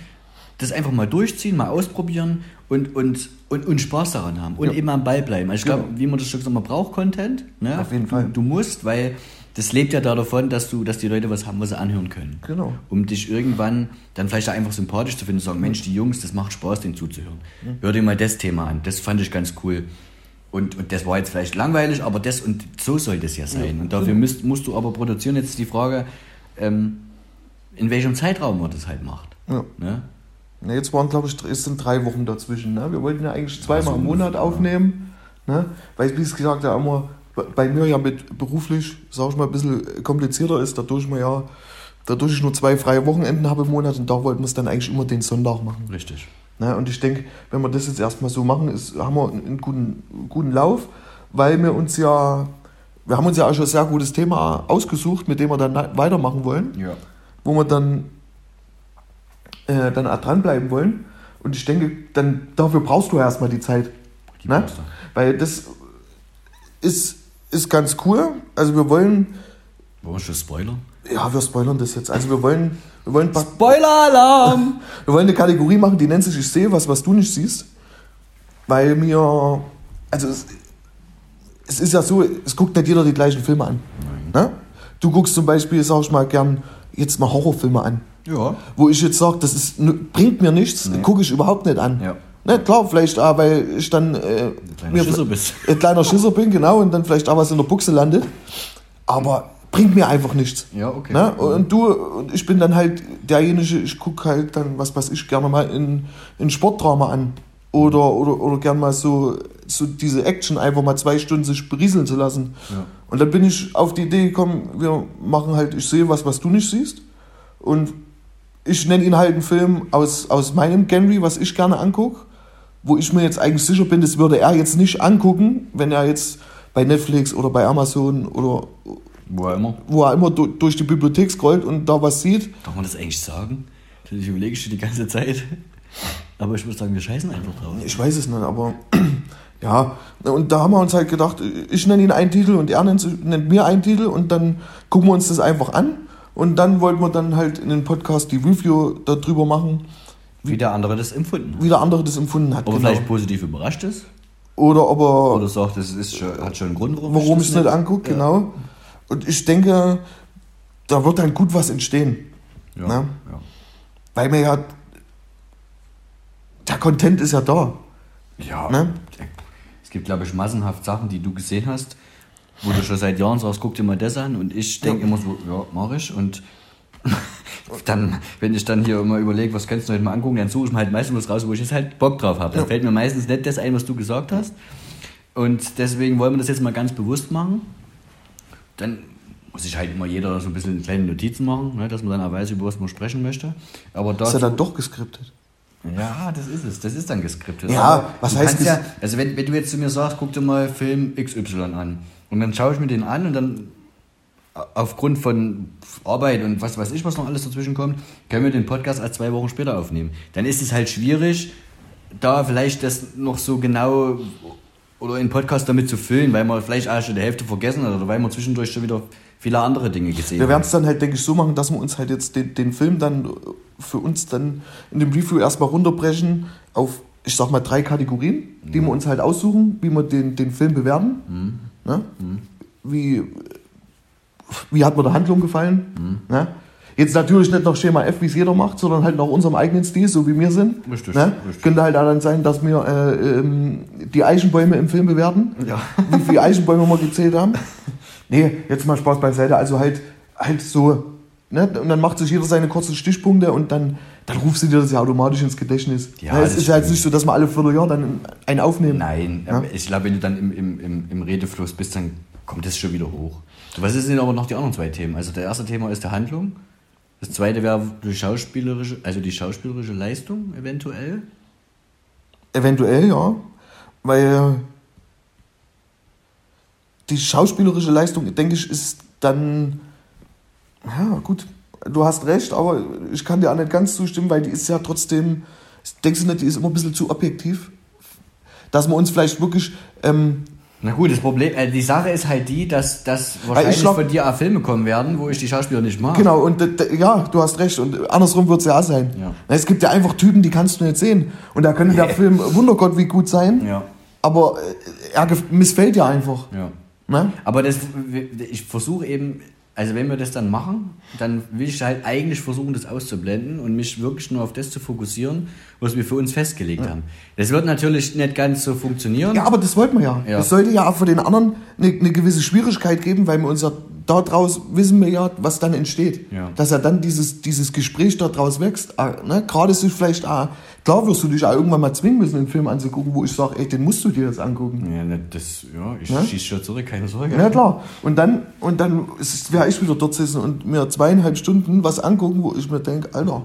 Das einfach mal durchziehen, mal ausprobieren und, und, und, und Spaß daran haben und Ja. eben am Ball bleiben. Also ich glaube, Genau. wie man das schon gesagt hat, man braucht Content. Ne? Auf jeden Fall. Du, du musst, weil das lebt ja da davon, dass du, dass die Leute was haben, was sie anhören können. Genau. Um dich irgendwann dann vielleicht einfach sympathisch zu finden und zu sagen, Mensch, die Jungs, das macht Spaß, denen zuzuhören. Hör dir mal das Thema an. Das fand ich ganz cool. Und, und das war jetzt vielleicht langweilig, aber das und so soll das ja sein. Und dafür musst, musst du aber produzieren. Jetzt ist die Frage, ähm, in welchem Zeitraum man das halt macht. Ja. Ne? Ne, jetzt waren, glaube ich, es sind drei Wochen dazwischen. Ne? Wir wollten ja eigentlich zweimal so im Monat aufnehmen. Ne? Weil, wie es gesagt ja immer bei- mir ja mit beruflich, sag ich mal, ein bisschen komplizierter ist, dadurch, wir ja, dadurch ich nur zwei freie Wochenenden habe im Monat und da wollten wir es dann eigentlich immer den Sonntag machen. Richtig. Ne? Und ich denke, wenn wir das jetzt erstmal so machen, ist, haben wir einen, guten, guten Lauf, weil wir uns ja, wir haben uns ja auch schon ein sehr gutes Thema ausgesucht, mit dem wir dann weitermachen wollen Ja. wo wir dann, äh, dann dranbleiben wollen. Und ich denke, dann dafür brauchst du erstmal die Zeit. Die ne? Weil das ist, ist ganz cool. Also wir wollen, Wollen wir schon Spoiler? ja, wir spoilern das jetzt. Also wir wollen, wir wollen, Spoiler-Alarm! wir wollen eine Kategorie machen, die nennt sich Ich sehe was, was du nicht siehst. Weil mir, also es, es ist ja so, es guckt nicht jeder die gleichen Filme an. Ne? Du guckst zum Beispiel, sag ich mal, gern jetzt mal Horrorfilme an. ja. wo ich jetzt sage, das ist, bringt mir nichts, Nee. gucke ich überhaupt nicht an. Ja. Ne, klar, vielleicht auch, weil ich dann äh, kleiner Schisser bist. ein kleiner Schisser bin, genau, und dann vielleicht auch was in der Buchse landet. Aber bringt mir einfach nichts. Ja, okay. Ne? Und du, und ich bin dann halt derjenige, ich gucke halt dann, was weiß ich, gerne mal in, in Sportdrama an. Oder, oder, oder gern mal so, so diese Action einfach mal zwei Stunden sich berieseln zu lassen. Ja. Und dann bin ich auf die Idee gekommen, wir machen halt, ich sehe was, was du nicht siehst. Und ich nenne ihn halt einen Film aus, aus meinem Genre, was ich gerne angucke, wo ich mir jetzt eigentlich sicher bin, das würde er jetzt nicht angucken, wenn er jetzt bei Netflix oder bei Amazon oder Wo auch immer. wo er immer du, durch die Bibliothek scrollt und da was sieht. Darf man das eigentlich sagen? Ich überlege schon die ganze Zeit. Aber ich muss sagen, wir scheißen einfach drauf. Ich weiß es nicht, aber ja. Und da haben wir uns halt gedacht, ich nenne ihn einen Titel und er nennt, nennt mir einen Titel und dann gucken wir uns das einfach an. Und dann wollten wir dann halt in den Podcast die Review darüber machen, Wie der andere das empfunden hat. wie der andere das empfunden hat. Ob er genau. vielleicht positiv überrascht ist. Oder ob er, Oder sagt, das ist schon, hat schon einen Grund, warum, warum ich es nicht angucke, Ja. genau. Und ich denke, da wird dann gut was entstehen. Ja. Ne? ja. Weil mir ja, der Content ist ja da. Ja, Ne? es gibt, glaube ich, massenhaft Sachen, die du gesehen hast, wo du schon seit Jahren sagst, guck dir mal das an. Und ich denke Ja. immer so, ja, mach ich. Und dann, wenn ich dann hier immer überlege, was kannst du heute mal angucken, dann suche ich mir halt meistens was raus, wo ich jetzt halt Bock drauf habe. Ja. fällt mir meistens nicht das ein, was du gesagt hast. Und deswegen wollen wir das jetzt mal ganz bewusst machen. Dann muss sich halt immer jeder so ein bisschen kleine Notizen machen, ne, dass man dann auch weiß, über was man sprechen möchte. Aber Ist ja dann doch geskriptet. ja, das ist es. Das ist dann geskriptet. Ja, Aber was du heißt ges- ja, Also wenn, wenn du jetzt zu mir sagst, guck dir mal Film XY an. Und dann schaue ich mir den an und dann aufgrund von Arbeit und was weiß ich, was noch alles dazwischen kommt, können wir den Podcast erst zwei Wochen später aufnehmen. Dann ist es halt schwierig, da vielleicht das noch so genau oder einen Podcast damit zu füllen, weil man vielleicht auch schon die Hälfte vergessen hat oder weil man zwischendurch schon wieder viele andere Dinge gesehen Wir werden hat. es dann halt, denke ich, so machen, dass wir uns halt jetzt den, den Film dann für uns dann in dem Review erstmal runterbrechen auf, ich sag mal, drei Kategorien, die wir uns halt aussuchen, wie wir den, den Film bewerten. Ne? Wie, wie hat mir der Handlung gefallen? Ne? Jetzt natürlich nicht nach Schema F, wie es jeder macht, sondern halt nach unserem eigenen Stil, so wie wir sind. Richtig, Ne? richtig. Könnte halt dann sein, dass wir äh, ähm, die Eichenbäume im Film bewerten Ja. wie viele Eichenbäume wir gezählt haben. Nee, jetzt mal Spaß beiseite. Also halt, halt so ne? und dann macht sich jeder seine kurzen Stichpunkte und dann, dann rufst du dir das ja automatisch ins Gedächtnis. Ja, ne? Es ist ja jetzt stimmt. nicht so, dass wir alle Vierteljahr dann einen aufnehmen. Nein, Ja? ähm, ich glaube, wenn du dann im, im, im, im Redefluss bist, dann kommt das schon wieder hoch. Was sind aber noch die anderen zwei Themen? Also der erste Thema ist die Handlung. Das zweite wäre die schauspielerische, also die schauspielerische Leistung eventuell. Eventuell, ja. Weil die schauspielerische Leistung, denke ich, ist dann. Ja, gut, du hast recht, aber ich kann dir auch nicht ganz zustimmen, weil die ist ja trotzdem. Denkst du nicht, die ist immer ein bisschen zu objektiv? Dass wir uns vielleicht wirklich. Ähm, Na gut, das Problem, äh, die Sache ist halt die, dass, dass wahrscheinlich glaub- von dir auch Filme kommen werden, wo ich die Schauspieler nicht mag. Genau, und d- ja, du hast recht. Und andersrum wird es ja auch sein. Ja. Es gibt ja einfach Typen, die kannst du nicht sehen. Und da könnte der Film, Wundergott, wie gut sein. Ja, Aber äh, er missfällt ja einfach. ja. Ne? Aber das, ich versuche eben, also wenn wir das dann machen, dann will ich halt eigentlich versuchen, das auszublenden und mich wirklich nur auf das zu fokussieren, was wir für uns festgelegt haben. Das wird natürlich nicht ganz so funktionieren. Ja, aber das wollten wir ja. Ja. Es sollte ja auch für den anderen eine, eine gewisse Schwierigkeit geben, weil wir uns ja daraus wissen wir ja, was dann entsteht. Ja. Dass ja dann dieses, dieses Gespräch daraus wächst. Ah, Ne? Gerade ist es vielleicht auch, klar wirst du dich auch irgendwann mal zwingen müssen, einen Film anzugucken, wo ich sage, ey, den musst du dir jetzt angucken. Ja, ne, das, ja, ich Ne? schieße schon zurück, keine Sorge. Ja klar. Und dann, und dann wäre ich wieder dort sitzen und mir zweieinhalb Stunden was angucken, wo ich mir denke, Alter,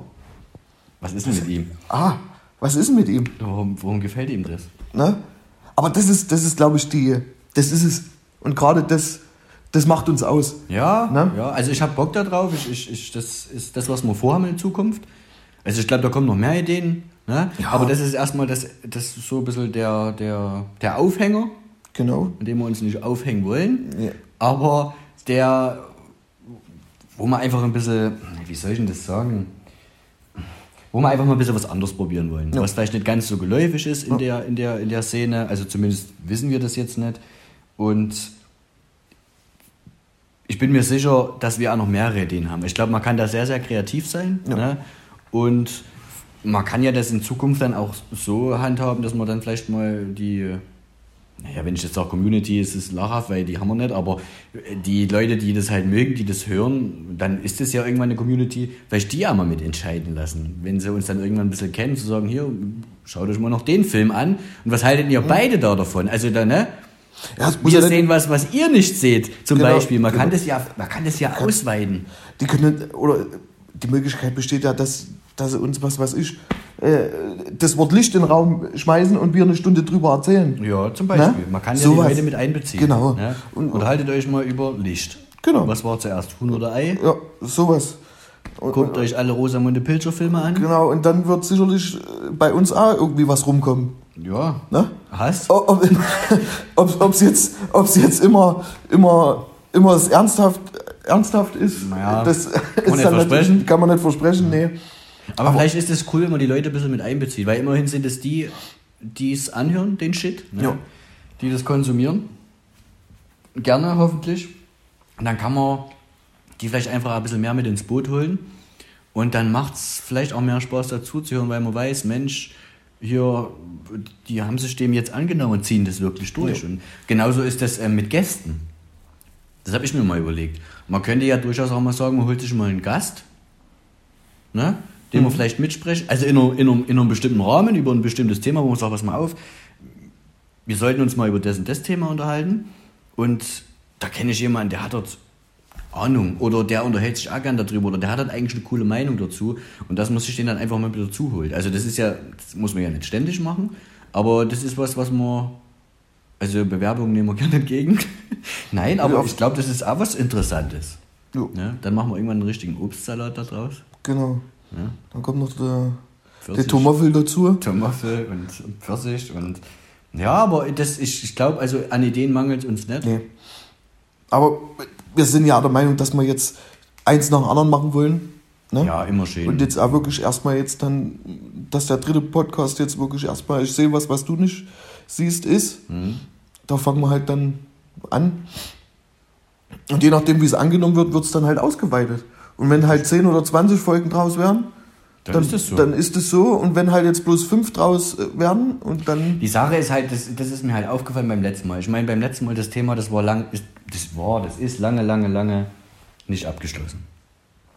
Was ist denn mit ihm? ah, was ist denn mit ihm? Warum, warum gefällt ihm das? Ne? Aber das ist, das ist, glaube ich, die, das ist es. Und gerade das, das macht uns aus. Ja, Ne? ja also ich habe Bock darauf. Ich, ich, ich, das ist das, was wir vorhaben in Zukunft. Also ich glaube, da kommen noch mehr Ideen. Ne? Ja. Aber das ist erstmal das, das so ein bisschen der, der, der Aufhänger, Genau. an dem wir uns nicht aufhängen wollen. Ja. Aber der, wo man einfach ein bisschen, wie soll ich denn das sagen? Wo wir einfach mal ein bisschen was anderes probieren wollen. Ja. Was vielleicht nicht ganz so geläufig ist in, der, in, der, in der Szene. Also zumindest wissen wir das jetzt nicht. Und ich bin mir sicher, dass wir auch noch mehrere Ideen haben. Ich glaube, man kann da sehr, sehr kreativ sein. Ja. Ne? Und man kann ja das in Zukunft dann auch so handhaben, dass man dann vielleicht mal die, naja, wenn ich jetzt sage Community, ist es lachhaft, weil die haben wir nicht, aber die Leute, die das halt mögen, die das hören, dann ist es ja irgendwann eine Community, vielleicht die auch mal mit entscheiden lassen. Wenn sie uns dann irgendwann ein bisschen kennen, zu sagen, hier, schaut euch mal noch den Film an und was haltet ihr beide da davon? Also da, ne? Ja, Wir ja sehen was, was ihr nicht seht, zum Genau, Beispiel. Man kann genau. das ja, man kann das ja ausweiten. Die können, oder die Möglichkeit besteht ja, dass, dass sie uns, was weiß ich, äh, das Wort Licht in den Raum schmeißen und wir eine Stunde drüber erzählen. Ja, zum Beispiel. Ne? Man kann ja Sowas. die Leute mit einbeziehen. Genau. Ne? Und- Unterhaltet euch mal über Licht. Genau. Was war zuerst, Huhn oder Ei? Ja, sowas. Und, Guckt euch alle Rosamunde Pilcher Filme an. Genau, und dann wird sicherlich äh, bei uns auch irgendwie was rumkommen. Ja. Ne? Hast? Ob es jetzt, ob's jetzt immer, immer, immer es ernsthaft, ernsthaft ist, Naja, das ist man versprechen. kann man nicht versprechen, nee. Aber, vielleicht ist es cool, wenn man die Leute ein bisschen mit einbezieht, weil immerhin sind es die, die es anhören, den Shit, ne? Ja. die das konsumieren. Gerne, hoffentlich. Und dann kann man die vielleicht einfach ein bisschen mehr mit ins Boot holen. Und dann macht es vielleicht auch mehr Spaß dazu zu hören, weil man weiß, Mensch, hier, die haben sich dem jetzt angenommen und ziehen das wirklich durch. Ja. Und genauso ist das ähm, mit Gästen. Das habe ich mir mal überlegt. Man könnte ja durchaus auch mal sagen, man holt sich mal einen Gast, ne, den man vielleicht mitsprechen, also in, in, einem, in einem bestimmten Rahmen, über ein bestimmtes Thema, wo man sagt, pass mal auf, wir sollten uns mal über das und das Thema unterhalten. Und da kenne ich jemanden, der hat dort Ahnung oder der unterhält sich auch gern darüber oder der hat halt eigentlich eine coole Meinung dazu und das muss ich den dann einfach mal wieder zuholen. Also das ist ja, das muss man ja nicht ständig machen, aber das ist was, was man, also Bewerbungen nehmen wir gerne entgegen. Nein, aber Ja. ich glaube, das ist auch was Interessantes. Jo. Ja, dann machen wir irgendwann einen richtigen Obstsalat da draus. Genau. Ja. Dann kommt noch der, der Pfirsich. Tomoffel dazu. Tomafe und Pfirsich und ja, aber das, ich, ich glaube, also an Ideen mangelt uns nicht. Nee. Aber wir sind ja der Meinung, dass wir jetzt eins nach dem anderen machen wollen. Ne? Ja, immer schön. Und jetzt auch wirklich erstmal jetzt dann, dass der dritte Podcast jetzt wirklich erstmal, ich sehe was, was du nicht siehst, ist. Mhm. Da fangen wir halt dann an. Und je nachdem, wie es angenommen wird, wird es dann halt ausgeweitet. Und wenn halt 10 oder 20 Folgen draus werden, Dann ist es so. Dann ist es so. Und wenn halt jetzt bloß 5 draus äh, werden und dann. Die Sache ist halt, das, das ist mir halt aufgefallen beim letzten Mal. Ich meine, beim letzten Mal das Thema, das war lang, ist, das war, das ist lange, lange, lange nicht abgeschlossen.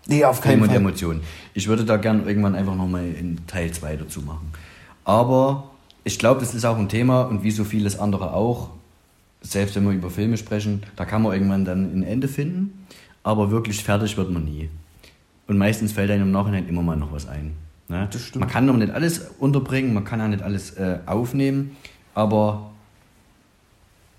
Nee, auf keinen Film und Fall. Emotionen. Ich würde da gern irgendwann einfach nochmal in Teil 2 dazu machen. Aber ich glaube, das ist auch ein Thema und wie so vieles andere auch, selbst wenn wir über Filme sprechen, da kann man irgendwann dann ein Ende finden, aber wirklich fertig wird man nie. Und meistens fällt einem im Nachhinein immer mal noch was ein. Ne? Das stimmt. Man kann doch nicht alles unterbringen, man kann auch nicht alles äh, aufnehmen, aber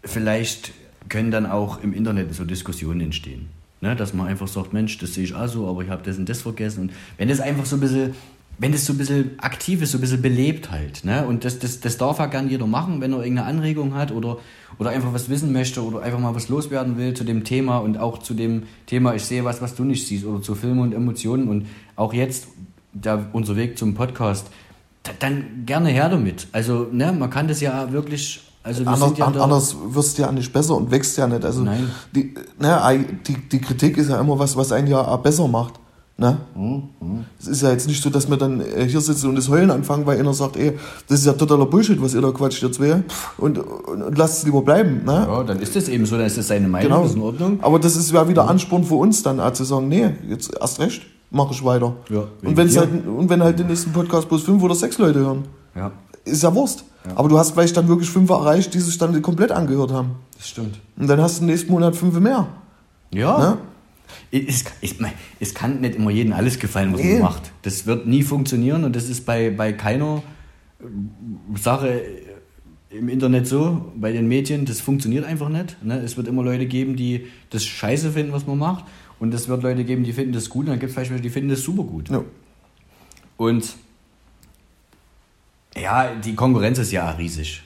vielleicht können dann auch im Internet so Diskussionen entstehen. Ne? Dass man einfach sagt, Mensch, das sehe ich auch so, aber ich habe das und das vergessen. Und wenn das einfach so ein bisschen, wenn das so ein bisschen aktiv ist, so ein bisschen belebt halt. Ne? Und das, das, das darf ja gern jeder machen, wenn er irgendeine Anregung hat oder, oder einfach was wissen möchte oder einfach mal was loswerden will zu dem Thema und auch zu dem Thema, ich sehe was, was du nicht siehst oder zu Filmen und Emotionen. Und auch jetzt der, unser Weg zum Podcast, da, dann gerne her damit. Also, ne, man kann das ja wirklich. Also wir Anders, ja anders wirst du ja nicht besser und wächst ja nicht. Also Nein. Die, ne, die, die Kritik ist ja immer was, was einen ja besser macht. Ne? Mhm, Es ist ja jetzt nicht so, dass wir dann äh, hier sitzen und das Heulen anfangen, weil einer sagt, ey, das ist ja totaler Bullshit, was ihr da quatscht, ihr zwei. Und, und, und lasst es lieber bleiben. Ne? Ja, dann ist das eben so, dann ist das seine Meinung, Genau. ist in Ordnung. Aber das ist ja wieder Ansporn für uns dann, zu sagen, nee, jetzt erst recht, mache ich weiter. Ja, und, wenn's ja. halt, und wenn halt den nächsten Podcast bloß fünf oder sechs Leute hören, Ja, ist ja Wurst. Aber du hast vielleicht dann wirklich fünf erreicht, die sich dann komplett angehört haben. das stimmt. Und dann hast du im nächsten Monat fünf mehr. Ja. Ne? Es, es, es kann nicht immer jedem alles gefallen, was Nee. man macht. Das wird nie funktionieren und das ist bei, bei keiner äh, Sache äh, im Internet so, bei den Medien, das funktioniert einfach nicht. Ne? Es wird immer Leute geben, die das scheiße finden, was man macht. Und es wird Leute geben, die finden das gut und dann gibt es vielleicht welche, die finden das super gut. Ja. Und ja, die Konkurrenz ist ja riesig.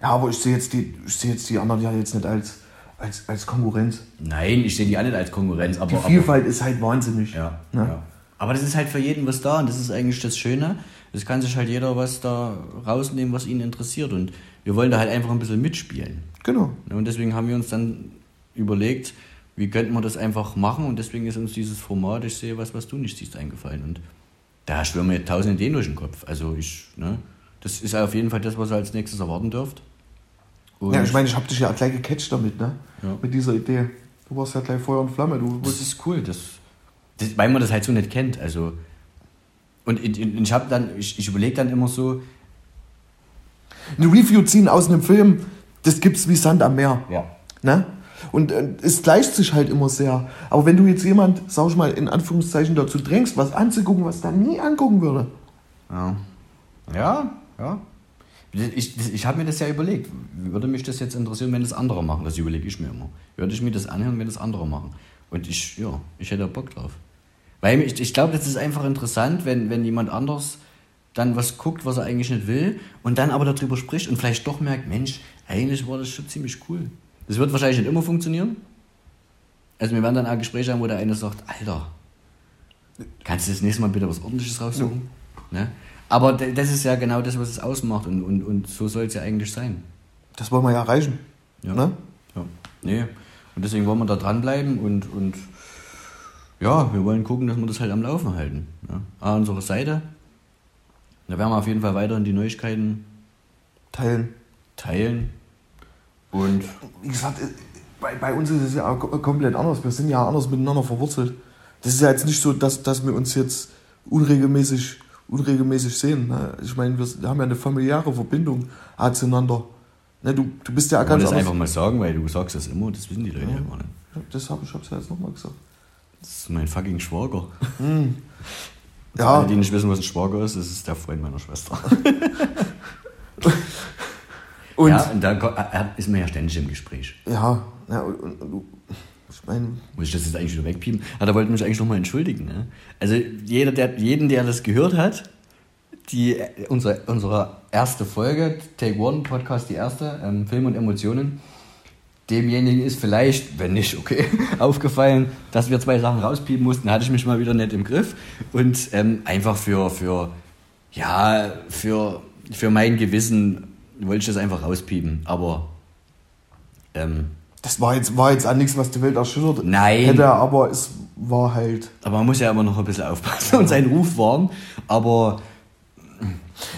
Ja, aber ich sehe jetzt die, ich sehe jetzt die anderen ja jetzt nicht als, als, als Konkurrenz. Nein, ich sehe die alle nicht als Konkurrenz, aber. Die aber Vielfalt ist halt wahnsinnig. Ja, Ne? ja. Aber das ist halt für jeden was da und das ist eigentlich das Schöne. Es kann sich halt jeder was da rausnehmen, was ihn interessiert. Und wir wollen da halt einfach ein bisschen mitspielen. Genau. Und deswegen haben wir uns dann überlegt, wie könnten wir das einfach machen. Und deswegen ist uns dieses Format, ich sehe was, was du nicht siehst, eingefallen. Und da schwören mir tausend Ideen durch den Kopf. Also ich, ne, das ist auf jeden Fall das, was ihr als nächstes erwarten dürft. Und Ja, ich meine, ich habe dich ja gleich gecatcht damit, ne? Ja. Mit dieser Idee. Du warst ja gleich Feuer und Flamme. Du Das ist cool, das, das, weil man das halt so nicht kennt. Also, und ich, ich, ich, hab dann, ich, ich überlege dann immer so, eine Review ziehen aus einem Film, das gibt's wie Sand am Meer. ja, Ne? Und äh, es gleicht sich halt immer sehr. Aber wenn du jetzt jemand, sag ich mal, in Anführungszeichen dazu drängst, was anzugucken, was der nie angucken würde. ja, ja, ja. Ich, ich habe mir das ja überlegt. Würde mich das jetzt interessieren, wenn das andere machen? Das überlege ich mir immer. Würde ich mir das anhören, wenn das andere machen? Und ich, ja, ich hätte Bock drauf. Weil ich, ich glaube, das ist einfach interessant, wenn, wenn jemand anders dann was guckt, was er eigentlich nicht will und dann aber darüber spricht und vielleicht doch merkt, Mensch, eigentlich war das schon ziemlich cool. Das wird wahrscheinlich nicht immer funktionieren. Also wir werden dann auch Gespräche haben, wo der eine sagt, Alter, kannst du das nächste Mal bitte was ordentliches raussuchen? Ne? Aber das ist ja genau das, was es ausmacht und, und, und so soll es ja eigentlich sein. Das wollen wir ja erreichen. Ja. Ne? Ja. Nee. Und deswegen wollen wir da dranbleiben und, und ja, wir wollen gucken, dass wir das halt am Laufen halten. Ja. Ah, unsere Seite. Da werden wir auf jeden Fall weiterhin die Neuigkeiten Teilen. teilen. Und Wie gesagt, äh, bei, bei uns ist es ja komplett anders. Wir sind ja anders miteinander verwurzelt. Das ist ja jetzt nicht so, dass, dass wir uns jetzt unregelmäßig, unregelmäßig sehen. Ne? Ich meine, wir haben ja eine familiäre Verbindung zueinander. Ne? Du, du bist ja ich ganz das einfach mal sagen, weil du sagst das immer, das wissen die Leute ja, gar nicht. Das habe ich hab's ja jetzt nochmal gesagt. Das ist mein fucking Schwager. Ja, Alle, die nicht wissen, was ein Schwager ist, das ist der Freund meiner Schwester. und ja, und da ist man ja ständig im Gespräch. ja, ja und, und, meine, Muss ich das jetzt eigentlich wieder wegpiepen? Ah, da wollte ich mich eigentlich nochmal entschuldigen. Ne? Also jeder, der, jeden, der das gehört hat, die, unsere, unsere erste Folge, Take One Podcast, die erste, ähm, Film und Emotionen, demjenigen ist vielleicht, wenn nicht, okay, aufgefallen, dass wir zwei Sachen rauspiepen mussten, hatte ich mich mal wieder nicht im Griff. Und ähm, einfach für, für, ja, für, für mein Gewissen wollte ich das einfach rauspiepen. Aber ähm, das war jetzt, war jetzt auch nichts, was die Welt erschüttert Nein. hätte, aber es war halt. Aber man muss ja immer noch ein bisschen aufpassen und seinen Ruf wahren. Aber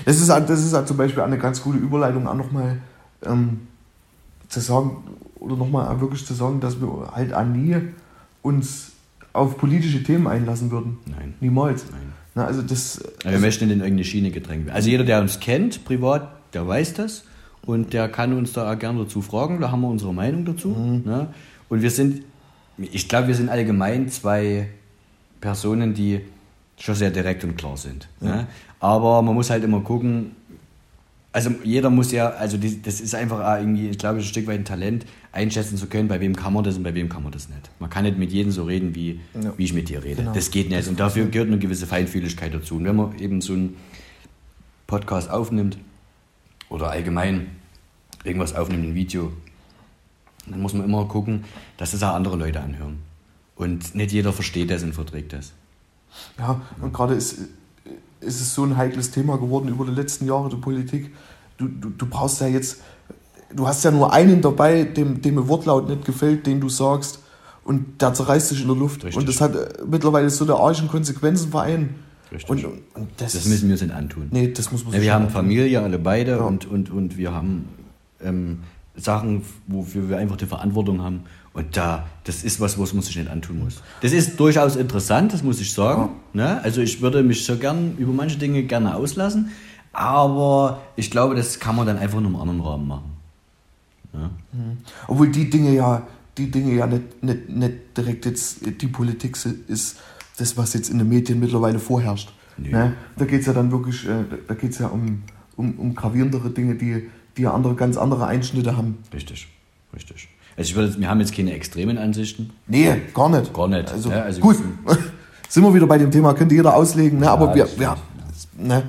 Das ist, das ist zum Beispiel eine ganz gute Überleitung, auch nochmal ähm, zu sagen, oder nochmal wirklich zu sagen, dass wir halt auch nie uns auf politische Themen einlassen würden. Nein. Niemals. Nein. Na, also das. Ja, wir möchten in irgendeine Schiene gedrängt werden. Also jeder, der uns kennt, privat, der weiß das und der kann uns da gerne dazu fragen. Da haben wir unsere Meinung dazu. Ne? Und wir sind, ich glaube, wir sind allgemein zwei Personen, die schon sehr direkt und klar sind. Ne? Aber man muss halt immer gucken, also jeder muss ja, also das ist einfach irgendwie, ich glaube, ein Stück weit ein Talent, einschätzen zu können, bei wem kann man das und bei wem kann man das nicht. Man kann nicht mit jedem so reden, wie, Ja. wie ich mit dir rede. Genau. Das geht nicht. Und dafür gehört eine gewisse Feinfühligkeit dazu. Und wenn man eben so einen Podcast aufnimmt oder allgemein irgendwas aufnimmt, ein Video, dann muss man immer gucken, dass das auch andere Leute anhören. Und nicht jeder versteht das und verträgt das. Ja, und gerade ist, ist es so ein heikles Thema geworden über die letzten Jahre der Politik. Du, du, du brauchst ja jetzt, du hast ja nur einen dabei, dem, dem ein Wortlaut nicht gefällt, den du sagst, und der zerreißt sich in der Luft. Richtig. Und das hat äh, mittlerweile so der arschen Konsequenzen für einen. Richtig. Und, und, das, Das müssen wir uns nicht antun. Nee, das muss man Ja, wir haben Familie, alle beide, Ja. und, und, und wir haben ähm, Sachen, wofür wir einfach die Verantwortung haben. Und da, das ist was, was man sich nicht antun muss. Das ist durchaus interessant, das muss ich sagen. Ne? Also ich würde mich so gern über manche Dinge gerne auslassen, aber ich glaube, das kann man dann einfach in einem anderen Rahmen machen. Ja? Obwohl die Dinge ja, die Dinge ja nicht, nicht, nicht direkt jetzt die Politik ist, das, was jetzt in den Medien mittlerweile vorherrscht. Nee. Ne? Da geht es ja dann wirklich, äh, da geht ja um, um, um gravierendere Dinge, die, die ja andere, ganz andere Einschnitte haben. Richtig, richtig. Also ich würde, wir haben jetzt keine extremen Ansichten. Nee, gar nicht. Gar nicht. Also, Ja, also gut, sind wir wieder bei dem Thema, könnte jeder auslegen, ne? aber wir, wir, ne?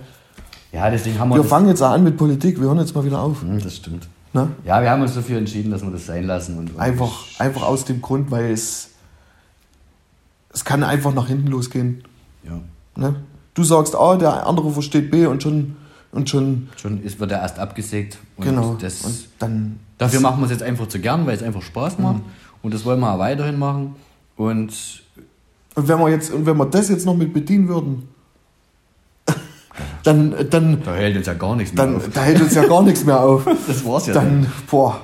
Ja, deswegen haben wir, wir fangen jetzt an mit Politik, wir hören jetzt mal wieder auf. Hm, das stimmt. Ne? Ja, wir haben uns dafür entschieden, dass wir das sein lassen. Und Einfach, einfach aus dem Grund, weil es, es kann einfach nach hinten losgehen. Ja. Ne? Du sagst A, der andere versteht B und schon, und schon Schon ist, wird er erst abgesägt. Und genau. Das, und dann dafür machen wir es jetzt einfach zu gern, weil es einfach Spaß macht. Und das wollen wir auch weiterhin machen. Und Und wenn wir jetzt, und wenn wir das jetzt noch mit bedienen würden, dann, dann, da hält uns ja gar nichts mehr dann, auf. da hält uns ja gar nichts mehr auf. Das war's ja. Dann, boah,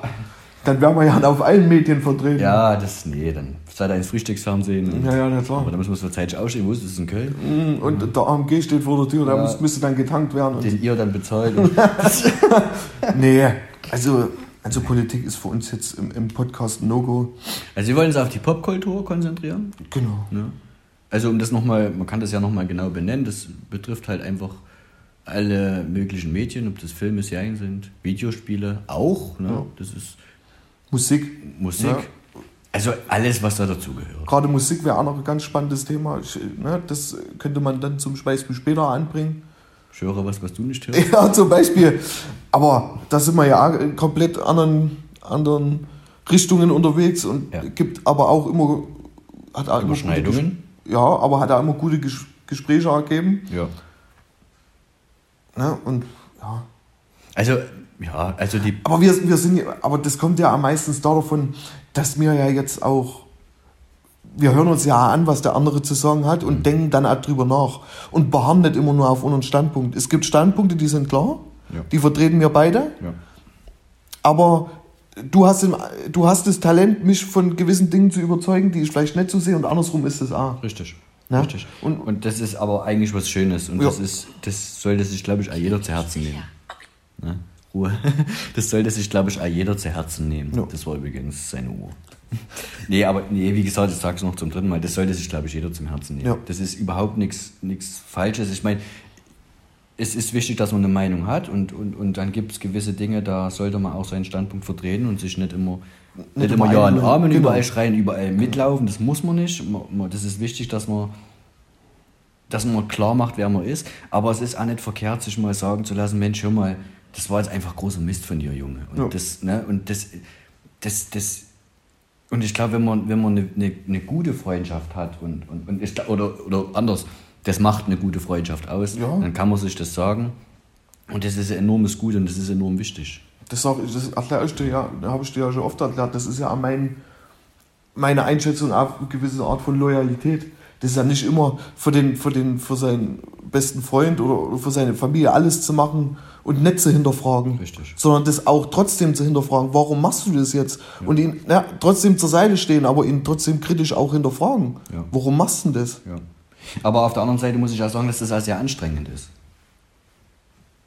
dann wären wir ja auf allen Medien vertreten. Ja, das, nee, dann seid ihr ins Frühstücksfernsehen. Ja, ja, na klar. Aber da müssen wir so zeitig ausstehen. Wo ist das? In Köln? Mm, Und der AMG steht vor der Tür, da Ja. muss, müsste dann getankt werden. Und Den ihr dann bezahlt. Nee, also, also Politik ist für uns jetzt im, im Podcast ein No-Go. also wir wollen uns auf die Popkultur konzentrieren. Genau. Ne? Also um das nochmal, man kann das ja nochmal genau benennen, das betrifft halt einfach alle möglichen Medien, ob das Filme, Serien sind, Videospiele auch, ne? Ja. das ist Musik. Musik, Ja. Also alles, was da dazugehört. Gerade Musik wäre auch noch ein ganz spannendes Thema. Ich, ne, das könnte man dann zum Beispiel später anbringen. Ich höre was, was du nicht hörst. Ja, zum Beispiel. Aber da sind wir ja in komplett anderen, anderen Richtungen unterwegs und Ja. gibt aber auch immer, hat auch immer gute Überschneidungen. Ges- Ja, aber hat auch immer gute Ges Gespräche ergeben. Ja. Ne? Und ja. Also, ja, also die, Aber wir, wir sind, ja- aber das kommt ja am meistens davon, dass wir ja jetzt auch, wir hören uns ja an, was der andere zu sagen hat Mhm. und denken dann auch drüber nach und beharren nicht immer nur auf unseren Standpunkt. Es gibt Standpunkte, die sind klar, Ja. die vertreten wir beide, ja. aber du hast, du hast das Talent, mich von gewissen Dingen zu überzeugen, die ich vielleicht nicht so sehe und andersrum ist es auch. Richtig. Ja. Richtig. Und- Und, das ist aber eigentlich was Schönes. Und Ja. das ist, das sollte sich, glaube ich, auch jeder zu Herzen nehmen. Ne? Ruhe. Das sollte sich, glaube ich, auch jeder zu Herzen nehmen. Ja. Das war übrigens seine Uhr. nee, aber nee, wie gesagt, ich sage es noch zum dritten Mal, das sollte sich, glaube ich, jeder zum Herzen nehmen. Ja. Das ist überhaupt nichts Falsches. Ich meine, es ist wichtig, dass man eine Meinung hat und, und, und dann gibt es gewisse Dinge, da sollte man auch seinen Standpunkt vertreten und sich nicht immer, nicht immer immer Ja einmühen. Amen Genau. überall schreien, überall mitlaufen. Das muss man nicht. Das ist wichtig, dass man dass man klar macht, wer man ist. Aber es ist auch nicht verkehrt, sich mal sagen zu lassen, Mensch, hör mal, das war jetzt einfach großer Mist von dir, Junge. Und Ja. das, ne, und das, das, das, und ich glaube, wenn man, wenn man eine, eine, eine gute Freundschaft hat und, und, und ich, oder, oder anders, das macht eine gute Freundschaft aus, Ja. dann kann man sich das sagen. Und das ist ein enormes Gut und das ist enorm wichtig. Das, ich- das erkläre ich dir ja, habe ich dir ja schon oft erklärt, das ist ja mein, meine Einschätzung auf eine gewisse Art von Loyalität. Das ist ja nicht immer für, den, für, den, für seinen besten Freund oder für seine Familie alles zu machen und nicht zu hinterfragen. Richtig. Sondern das auch trotzdem zu hinterfragen. Warum machst du das jetzt? Und ihn ja, trotzdem zur Seite stehen, aber ihn trotzdem kritisch auch hinterfragen. Ja. Warum machst du das? Ja. Aber auf der anderen Seite muss ich auch sagen, dass das auch sehr anstrengend ist.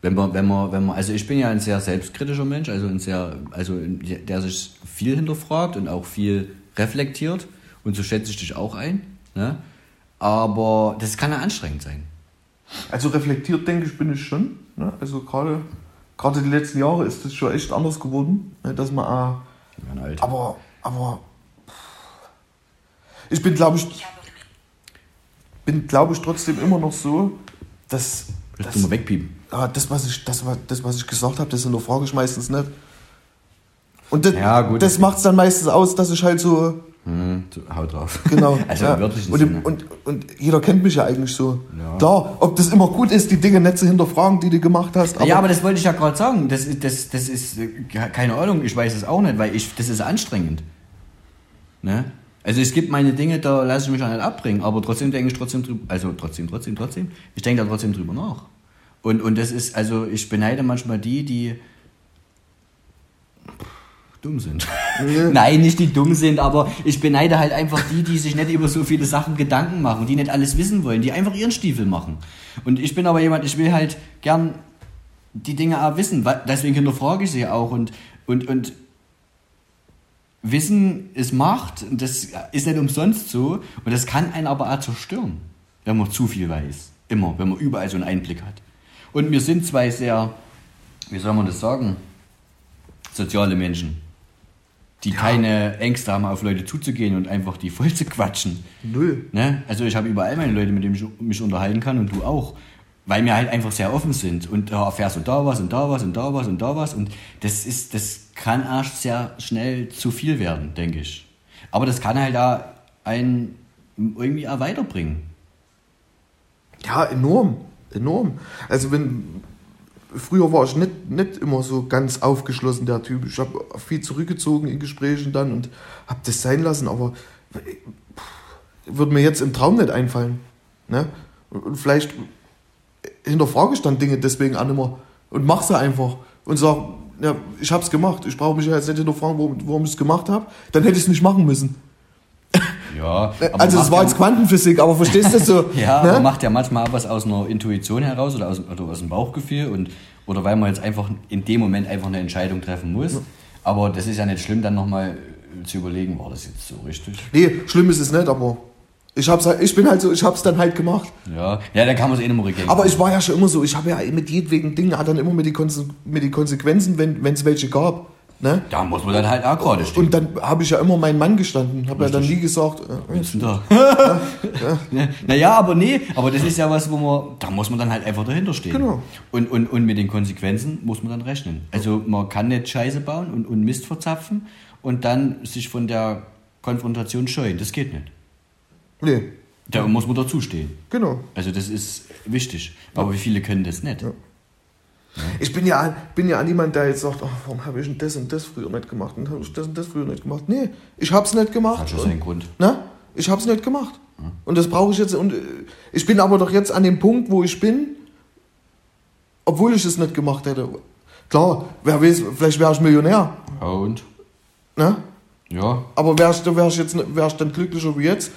Wenn man, wenn man, wenn man, also ich bin ja ein sehr selbstkritischer Mensch, also ein sehr, also der sich viel hinterfragt und auch viel reflektiert und so schätze ich dich auch ein. Ne? Aber das kann ja anstrengend sein. Also reflektiert, denke ich, bin ich schon. Ne? Also gerade gerade die letzten Jahre ist das schon echt anders geworden, ne? dass man auch, Ich bin alt. aber aber ich bin glaube ich bin glaube ich trotzdem immer noch so, dass Willst du mal wegpiepen? ah, das was ich das was das was ich gesagt habe, das hinterfrage ich meistens nicht. Und das, Ja, gut. das macht es dann meistens aus, dass ich halt so Hm, haut drauf. Genau. Also ja. im und, im- und, und jeder kennt mich ja eigentlich so. Ja. Klar, ob das immer gut ist, die Dinge nicht zu hinterfragen, die du gemacht hast. Aber ja, aber das wollte ich ja gerade sagen. Das, ist- das, das ist äh, keine Ahnung, ich weiß es auch nicht, weil ich, das ist anstrengend. Ne? Also es gibt meine Dinge, da lasse ich mich auch nicht abbringen, aber trotzdem denke ich trotzdem drüber, also trotzdem, trotzdem, trotzdem, ich denke da trotzdem drüber nach. Und, und das ist, also ich beneide manchmal die, die dumm sind. Nein, nicht die dumm sind, aber ich beneide halt einfach die, die sich nicht über so viele Sachen Gedanken machen, die nicht alles wissen wollen, die einfach ihren Stiefel machen. Und ich bin aber jemand, ich will halt gern die Dinge auch wissen, deswegen hinterfrage ich sie auch und, und, und Wissen ist Macht, und das ist nicht umsonst so und das kann einen aber auch zerstören, wenn man zu viel weiß. Immer, wenn man überall so einen Einblick hat. Und wir sind zwei sehr, wie soll man das sagen, soziale Menschen, die keine Ängste haben, auf Leute zuzugehen und einfach die voll zu quatschen. null. Ne? Also ich habe überall meine Leute, mit denen ich mich unterhalten kann und du auch. Weil wir halt einfach sehr offen sind und da erfährst du da was und da was und da was und da was und das ist, das kann erst sehr schnell zu viel werden, denke ich. Aber das kann halt da einen irgendwie auch weiterbringen. Ja, enorm. Enorm. Also wenn früher war ich nicht, nicht immer so ganz aufgeschlossen, der Typ. Ich habe viel zurückgezogen in Gesprächen dann und habe das sein lassen, aber würde mir jetzt im Traum nicht einfallen. Ne? Und vielleicht hinterfrage ich dann Dinge deswegen auch mehr und mache sie einfach und sage, ja, ich habe es gemacht. Ich brauche mich jetzt nicht hinterfragen, warum, warum ich es gemacht habe. Dann hätte ich es nicht machen müssen. Ja, also es war jetzt Quantenphysik, aber verstehst du das so? Ja, ne? man macht ja manchmal was aus einer Intuition heraus oder aus, oder aus dem Bauchgefühl und, oder weil man jetzt einfach in dem Moment einfach eine Entscheidung treffen muss. Aber das ist ja nicht schlimm, dann nochmal zu überlegen, war das jetzt so richtig? Nee, schlimm ist es nicht, aber ich, hab's halt, ich bin halt so, ich hab's dann halt gemacht. Ja, ja dann kann man es eh nicht mehr rückgängig Aber ich war ja schon immer so, ich habe ja mit jedwegen Dingen hat dann immer mit die, Konse mit die Konsequenzen, wenn es welche gab. Ne? Da muss man dann halt auch gerade stehen. Und dann habe ich ja immer meinen Mann gestanden, habe ja dann nie gesagt, äh, Was ist denn da? ja. Naja, aber nee, aber das ist ja was, wo man, da muss man dann halt einfach dahinter stehen. Genau. Und, und, und mit den Konsequenzen muss man dann rechnen. Also man kann nicht Scheiße bauen und, und Mist verzapfen und dann sich von der Konfrontation scheuen. Das geht nicht. nee, Da muss man dazustehen. genau. Also das ist wichtig. Aber wie viele können das nicht? Ich bin ja, bin ja niemand, der jetzt sagt, oh, warum habe ich denn das und das früher nicht gemacht und habe ich das und das früher nicht gemacht. Nee, ich hab's nicht gemacht. Hat schon seinen Grund. Ne? Ich hab's nicht gemacht. Und das brauche ich jetzt. Und äh, ich bin aber doch jetzt an dem Punkt, wo ich bin, obwohl ich es nicht gemacht hätte. Klar, wer weiß, vielleicht wäre ich Millionär. Ja und? Ne? Ja, Aber wäre ich, wär ich, jetzt wär ich dann glücklicher wie jetzt?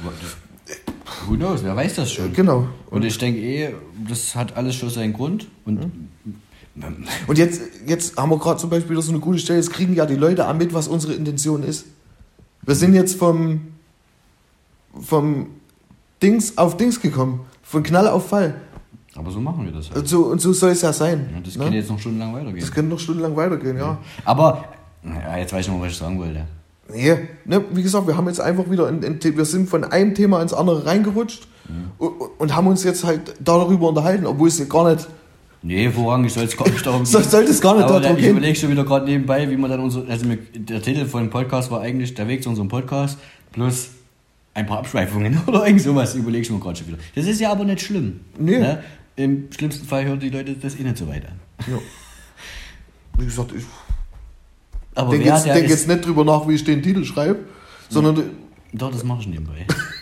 who knows, wer weiß das schon. Genau. Und ich denke eh, das hat alles schon seinen Grund. Und Und jetzt, jetzt haben wir gerade zum Beispiel so eine gute Stelle, jetzt kriegen ja die Leute auch mit, was unsere Intention ist. Wir sind jetzt vom, vom Dings auf Dings gekommen. Von Knall auf Fall. aber so machen wir das halt. Und so, und so soll es ja sein. Ja, das ne? kann jetzt noch stundenlang weitergehen. das kann noch stundenlang weitergehen, ja. Aber, ja, jetzt weiß ich noch, was ich sagen wollte. Nee, ne, wie gesagt, wir haben jetzt einfach wieder, in, in, wir sind von einem Thema ins andere reingerutscht und, und haben uns jetzt halt darüber unterhalten, obwohl es ja gar nicht, Nee, vorrangig soll es gar nicht darum so, sollte es gar nicht Aber darum ich gehen. überlege schon wieder gerade nebenbei, wie man dann unser, also der Titel von dem Podcast war eigentlich der Weg zu unserem Podcast plus ein paar Abschweifungen oder irgend sowas, überlege ich mir gerade schon wieder. Das ist ja aber nicht schlimm. Nee. Ne? Im schlimmsten Fall hören die Leute das eh nicht so weit an. Ja. Wie gesagt, ich Aber denke jetzt, denk jetzt nicht drüber nach, wie ich den Titel schreibe, sondern Doch, das mache ich nebenbei.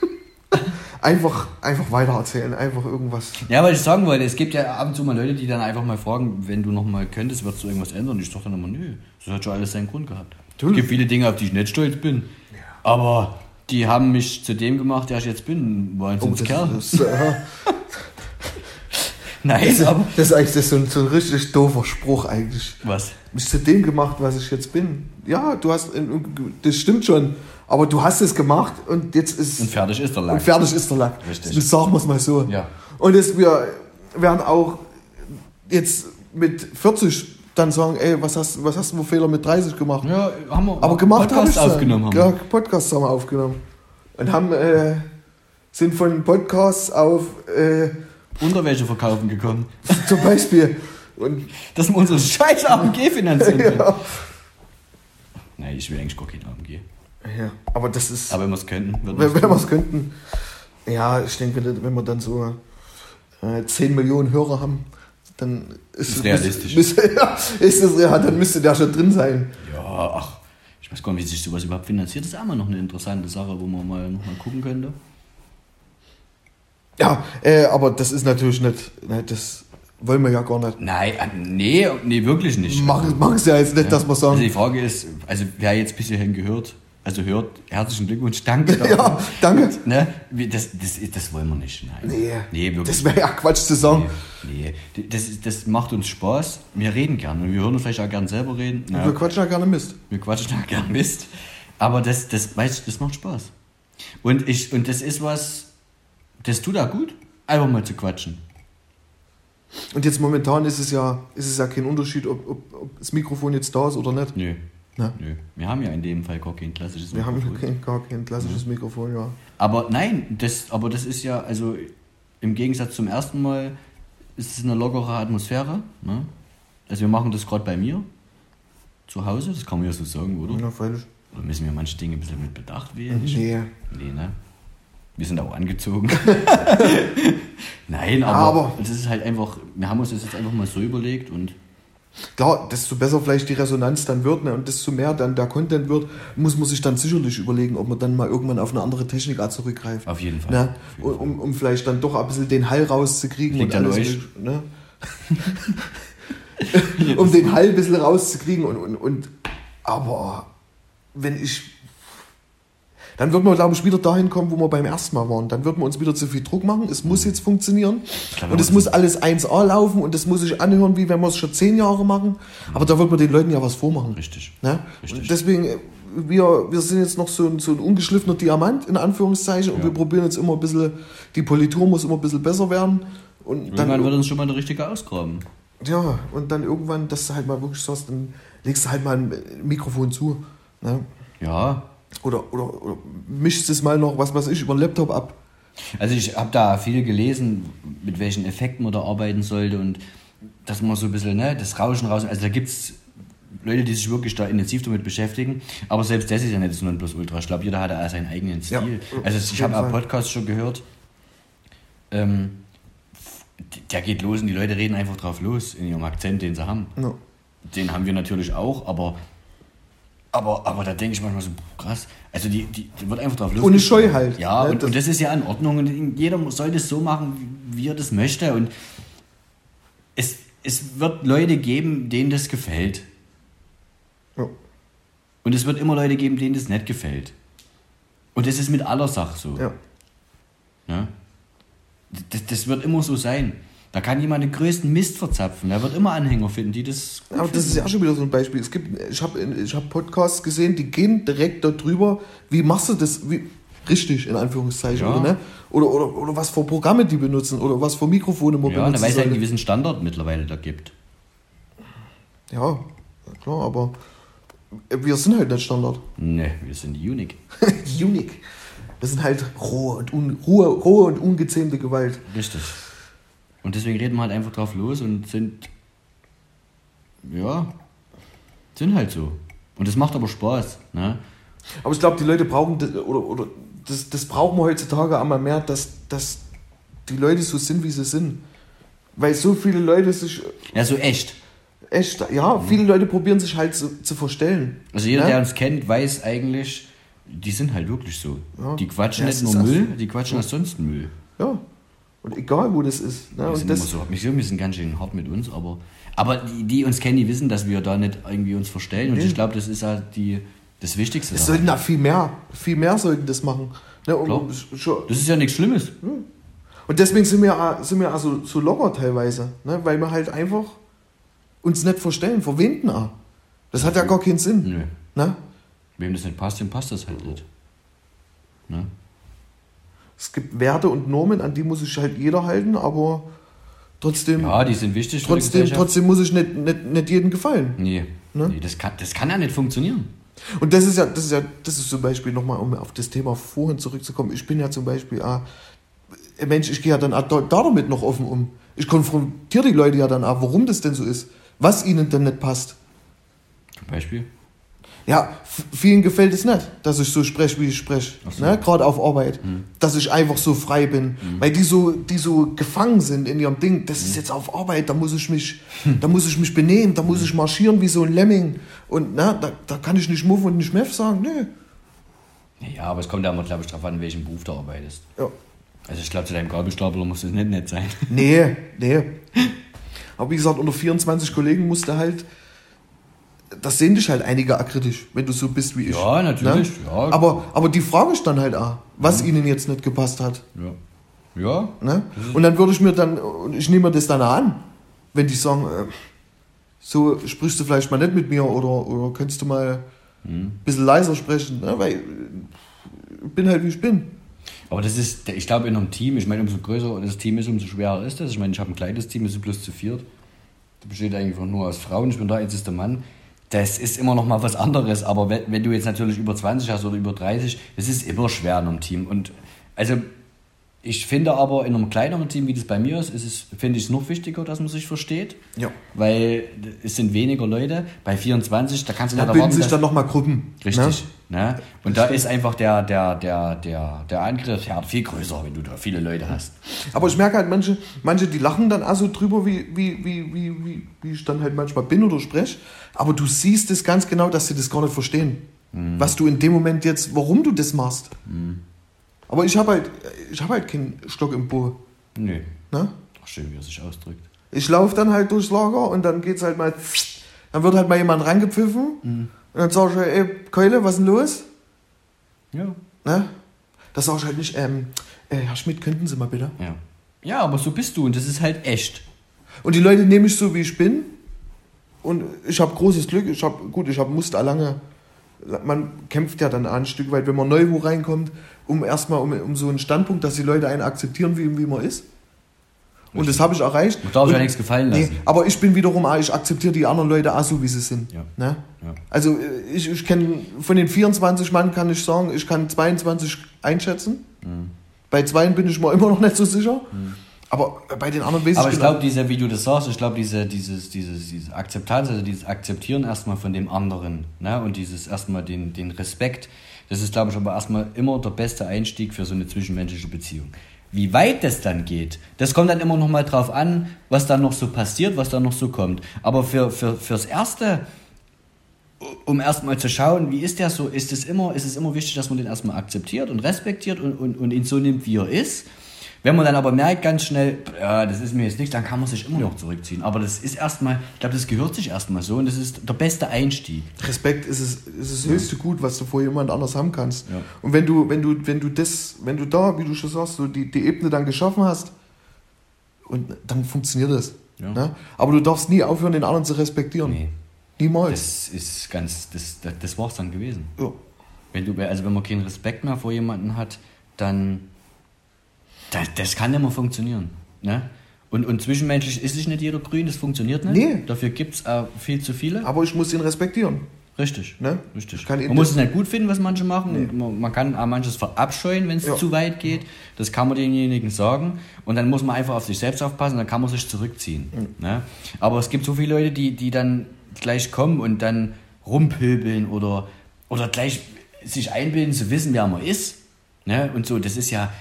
einfach, einfach weitererzählen, einfach irgendwas. Ja, weil ich sagen wollte, es gibt ja ab und zu mal Leute, die dann einfach mal fragen, wenn du noch mal könntest, würdest du irgendwas ändern? Und ich sage dann immer, nö, das hat schon alles seinen Grund gehabt. Natürlich. Es gibt viele Dinge, auf die ich nicht stolz bin. Aber die haben mich zu dem gemacht, der ich jetzt bin. Wahnsinnskerl. Oh, das, ist, äh, Nein, aber... das ist eigentlich das ist so, ein, so ein richtig doofer Spruch eigentlich. Was? Mich zu dem gemacht, was ich jetzt bin. Ja, du hast, das stimmt schon, aber du hast es gemacht und jetzt ist... Und fertig ist der Lack. Und fertig ist der Lack. Richtig. Das sagen wir es mal so. Ja. Und es, wir werden auch jetzt mit 40 dann sagen, ey, was hast, was hast du für Fehler mit 30 gemacht? Ja, haben wir. Aber gemacht Podcast ich aufgenommen haben. Ja. Podcasts haben wir aufgenommen. Und haben, äh, sind von Podcasts auf, äh, Unterwäsche verkaufen gekommen. zum Beispiel, und, Dass wir unsere scheiß AMG finanzieren können. ja. Nein, ich will eigentlich gar kein AMG. ja. Aber das ist, Aber wenn wir es könnten, würden wenn, wir es könnten, ja, ich denke, wenn, wir dann so äh, 10 Millionen Hörer haben, dann ist, Ist es- realistisch. Müsste, ja, ist es, ja, dann müsste der schon drin sein. Ja, ach, ich weiß gar nicht, wie sich sowas überhaupt finanziert. Das ist auch mal noch eine interessante Sache, wo man mal noch mal gucken könnte. Ja, äh, aber das ist natürlich nicht, ne, das wollen wir ja gar nicht. Nein, äh, nee, nee, wirklich nicht. Machen es ja jetzt nicht, dass wir Also die sagen, Frage ist, also wer jetzt bis hierhin gehört, also hört, herzlichen Glückwunsch, danke. ja, danke. Ne? Das, das, das wollen wir nicht. Nein. Nee, nee wirklich. das wäre ja Quatsch zu sagen. Nee, nee. Das, das macht uns Spaß. Wir reden gern und wir hören uns vielleicht auch gern selber reden. Ja, Wir quatschen ja gerne Mist. wir quatschen auch gern Mist. Aber das, das, weißt, das macht Spaß. Und, ich, und das ist was, das tut auch gut, einfach mal zu quatschen. Und jetzt momentan ist es ja, ist es ja kein Unterschied, ob, ob, ob das Mikrofon jetzt da ist oder nicht. Nö. Na? Nö. Wir haben ja in dem Fall gar kein klassisches Wir haben Mikrofon. kein, gar kein klassisches Mhm. Mikrofon, ja. Aber nein, das, aber das ist ja, also im Gegensatz zum ersten Mal ist es eine lockere Atmosphäre. Ne? Also wir machen das gerade bei mir zu Hause, das kann man ja so sagen, oder? Ja, freilich. Oder müssen wir manche Dinge ein bisschen mit Bedacht wählen? Nee. Nee, ne? Wir sind auch angezogen. Nein, aber, Aber- das ist halt einfach, wir haben uns das jetzt einfach mal so überlegt und Klar, desto besser vielleicht die Resonanz dann wird ne, und desto mehr dann der Content wird, muss man sich dann sicherlich überlegen, ob man dann mal irgendwann auf eine andere Technik zurückgreift. auf jeden Fall. Ne? Auf jeden Um, um vielleicht dann doch ein bisschen den Hall rauszukriegen. Liegt und alles euch. Ne? um den Hall ein bisschen rauszukriegen. Und, und, und, aber wenn ich. Dann wird man, glaube ich, wieder dahin kommen, wo wir beim ersten Mal waren. Dann wird man uns wieder zu viel Druck machen. Es muss jetzt funktionieren. glaube, Und es wir muss alles 1A laufen und es muss sich anhören, wie wenn wir es schon zehn Jahre machen. Aber da wird man den Leuten ja was vormachen. Richtig. Ne? Richtig. Und deswegen, äh, wir, wir sind jetzt noch so ein, so ein ungeschliffener Diamant, in Anführungszeichen, und Ja. wir probieren jetzt immer ein bisschen, die Politur muss immer ein bisschen besser werden. Und Irgendwann dann, wird uns schon mal der richtige ausgraben. ja, und dann irgendwann, dass du halt mal wirklich sagst, dann legst du halt mal ein Mikrofon zu. Ne? Ja, Oder, oder, oder mischst es mal noch, was weiß ich, über den Laptop ab. Also ich habe da viel gelesen, mit welchen Effekten man da arbeiten sollte und dass man so ein bisschen ne, das Rauschen raus. Also da gibt es Leute, die sich wirklich da intensiv damit beschäftigen, aber selbst das ist ja nicht das Nonplusultra. Ich glaube, jeder hat da seinen eigenen Ja, Stil. auf also ich habe auch. Podcasts schon gehört, ähm, der geht los und die Leute reden einfach drauf los in ihrem Akzent, den sie haben. Ja. Den haben wir natürlich auch, aber aber, aber da denke ich manchmal so, krass. Also die, die, die wird einfach drauf los. Ohne Scheu halt. Ja, Ne, und, das- und das ist ja in Ordnung. Und jeder soll das so machen, wie er das möchte. Und es, es wird Leute geben, denen das gefällt. Ja. Und es wird immer Leute geben, denen das nicht gefällt. Und das ist mit aller Sache so. Ja. Ja? Das, das wird immer so sein. Da kann jemand den größten Mist verzapfen. Der wird immer Anhänger finden, die das. Aber das ist finden. ja auch schon wieder so ein Beispiel. Es gibt, ich habe ich hab Podcasts gesehen, die gehen direkt darüber, wie machst du das wie, richtig, in Anführungszeichen. Ja. Oder, ne? oder, oder, oder was für Programme die benutzen oder was für Mikrofone man Ja, da benutzen weiß er einen sollte. gewissen Standard mittlerweile da gibt. Ja, klar, aber wir sind halt nicht Standard. Ne, wir sind unique. Unique. Wir sind halt roh und, un, rohe, rohe und ungezähmte Gewalt. Richtig. Und deswegen reden wir halt einfach drauf los und sind. Ja. Sind halt so. Und das macht aber Spaß. Ne? Aber ich glaube, die Leute brauchen das, oder, oder das, das brauchen wir heutzutage einmal mehr, dass, dass die Leute so sind, wie sie sind. Weil so viele Leute sich Ja, so echt. echt, ja, viele Leute probieren sich halt zu, zu verstellen. Also jeder, Ne? der uns kennt, weiß eigentlich, Die sind halt wirklich so. Ja. Die quatschen Ja, nicht nur Müll, so. die quatschen auch sonst Müll. Ja. Und egal, wo das ist. Ne? Wir Und sind das, immer so, wir sind ganz schön hart mit uns, aber, aber die, die uns kennen, die wissen, dass wir da nicht irgendwie uns verstellen. Und Nee. ich glaube, das ist halt die, das Wichtigste. es sollten da viel mehr, viel mehr sollten das machen. Ne? Schon, Das ist ja nichts Schlimmes. und deswegen sind wir, auch- sind wir auch so, locker teilweise. Ne? Weil wir halt einfach uns nicht verstellen, verwenden auch. Das hat ja gar keinen Sinn. Nö. Ne? Wem das nicht passt, dem passt das halt nicht. Ne? Es gibt Werte und Normen, an die muss sich halt jeder halten, aber trotzdem, Ja, die sind wichtig trotzdem, trotzdem muss ich nicht, nicht, nicht jedem gefallen. Nee, Ne? nee das, kann, das kann ja nicht funktionieren. Und das ist ja, das ist ja, das ist zum Beispiel nochmal, um auf das Thema vorhin zurückzukommen. Ich bin ja zum Beispiel, ah, Mensch, ich gehe ja dann auch da, da damit noch offen um. Ich konfrontiere die Leute ja dann auch, warum das denn so ist, was ihnen denn nicht passt. Zum Beispiel. Ja, vielen gefällt es nicht, dass ich so spreche, wie ich spreche. So. Mhm. Ne? Gerade auf Arbeit. Dass ich einfach so frei bin. Weil die so, die so gefangen sind in ihrem Ding. Das Mhm. ist jetzt auf Arbeit, da muss ich mich, da muss ich mich benehmen, da muss ich marschieren wie so ein Lemming. Und na, da, da kann ich nicht Muff und nicht Meff sagen. Nö. Ja, aber es kommt ja immer, glaube ich, darauf an, in welchem Beruf du arbeitest. Ja. Also ich glaube, zu deinem Gabelstapler muss das nicht nett sein. Nee, nee. Aber wie gesagt, unter 24 Kollegen musste halt, das sehen dich halt einige auch kritisch, wenn du so bist wie ich. Ja, natürlich, ja. Aber, aber die frage ich dann halt auch, was ihnen jetzt nicht gepasst hat. Ja. Ja, Ne? Und dann würde ich mir dann, und ich nehme mir das dann an, wenn die sagen, äh, so sprichst du vielleicht mal nicht mit mir oder, oder könntest du mal ein bisschen leiser sprechen, ne? weil ich bin halt wie ich bin. Aber das ist, ich glaube, in einem Team, ich meine, umso größer das Team ist, umso schwerer ist das. Ich meine, ich habe ein kleines Team, wir sind bloß zu viert. Das besteht eigentlich nur aus Frauen, ich bin der einzige Mann. Das ist immer noch mal was anderes, aber wenn, wenn du jetzt natürlich über 20 hast oder über 30, das ist immer schwer in einem Team. Und also ich finde aber in einem kleineren Team, wie das bei mir ist, ist es, finde ich es noch wichtiger, dass man sich versteht. Ja. Weil es sind weniger Leute. Bei 24, da kannst du Da nicht erwarten, sich dass- dann nochmal Gruppen. Richtig. Ne? Ne? Und da ist einfach der, der, der, der, der Angriff ja, viel größer, wenn du da viele Leute hast. Aber ich merke halt, manche, manche, die lachen dann auch so drüber, wie, wie, wie, wie, wie, wie ich dann halt manchmal bin oder spreche. Aber du siehst es ganz genau, dass sie das gar nicht verstehen. Was du in dem Moment jetzt, warum du das machst. Aber ich habe halt, ich habe halt keinen Stock im Po. Nö. Ne? Ach, schön, wie er sich ausdrückt. Ich laufe dann halt durchs Lager und dann geht's halt mal, dann wird halt mal jemand rangepfiffen. Und dann sag ich, halt, ey, Keule, was ist denn los? Ja. Ne? Das sag ich halt nicht, ähm, äh, Herr Schmidt, könnten Sie mal bitte? Ja. Ja, aber so bist du und das ist halt echt. Und die Leute nehmen mich so, wie ich bin. Und ich habe großes Glück. Ich habe, gut, ich habe Muster lange. Man kämpft ja dann ein Stück weit, wenn man neu wo reinkommt, um erstmal um, um so einen Standpunkt, dass die Leute einen akzeptieren, wie, wie man ist. Und das habe ich erreicht. Man darf sich Und- ja nichts gefallen Nee, lassen. aber ich bin wiederum auch, ich akzeptiere die anderen Leute auch so, wie sie sind. Ja. Ne? Ja. Also äh, ich, ich kenne, von den 24 Mann kann ich sagen, ich kann 22 einschätzen. Mhm. Bei zwei bin ich mir immer noch nicht so sicher. Aber bei den anderen weiß Aber ich ich genau. glaube, diese, wie du das sagst, ich glaube, diese, dieses, dieses, diese Akzeptanz, also dieses Akzeptieren erstmal von dem anderen, ne? Und dieses erstmal den, den Respekt, das ist, glaube ich, aber erstmal immer der beste Einstieg für so eine zwischenmenschliche Beziehung. Wie weit das dann geht, das kommt dann immer noch mal drauf an, was dann noch so passiert, was dann noch so kommt. Aber für, für, fürs Erste, um erstmal zu schauen, wie ist der so, ist es immer, immer wichtig, dass man den erstmal akzeptiert und respektiert und, und, und ihn so nimmt, wie er ist. Wenn man dann aber merkt ganz schnell, ja, das ist mir jetzt nicht, dann kann man sich immer noch zurückziehen. Aber das ist erstmal, ich glaube, das gehört sich erstmal so und das ist der beste Einstieg. Respekt ist es, ist das höchste Gut, was du vor jemand anders haben kannst. Und wenn du, wenn du, wenn du das, wenn du da, wie du schon sagst, so die, die Ebene dann geschaffen hast, und dann funktioniert das. Ne? Aber du darfst nie aufhören, den anderen zu respektieren. Nee, Niemals. das ist ganz, das, das, das war's dann gewesen. ja. Wenn du, also wenn man keinen Respekt mehr vor jemanden hat, dann, das, das kann nicht mehr funktionieren. Ne? Und, und zwischenmenschlich ist sich nicht jeder grün, das funktioniert nicht. Nee. Dafür gibt es äh, viel zu viele. Aber ich muss ihn respektieren. Richtig. Ne? Richtig. Man muss es nicht gut finden, was manche machen. Man, man kann auch manches verabscheuen, wenn es Ja. zu weit geht. Das kann man denjenigen sagen. Und dann muss man einfach auf sich selbst aufpassen, dann kann man sich zurückziehen. Ne? Aber es gibt so viele Leute, die, die dann gleich kommen und dann rumpöbeln oder, oder gleich sich einbilden zu wissen, wer man ist. Ne? Und so, das ist ja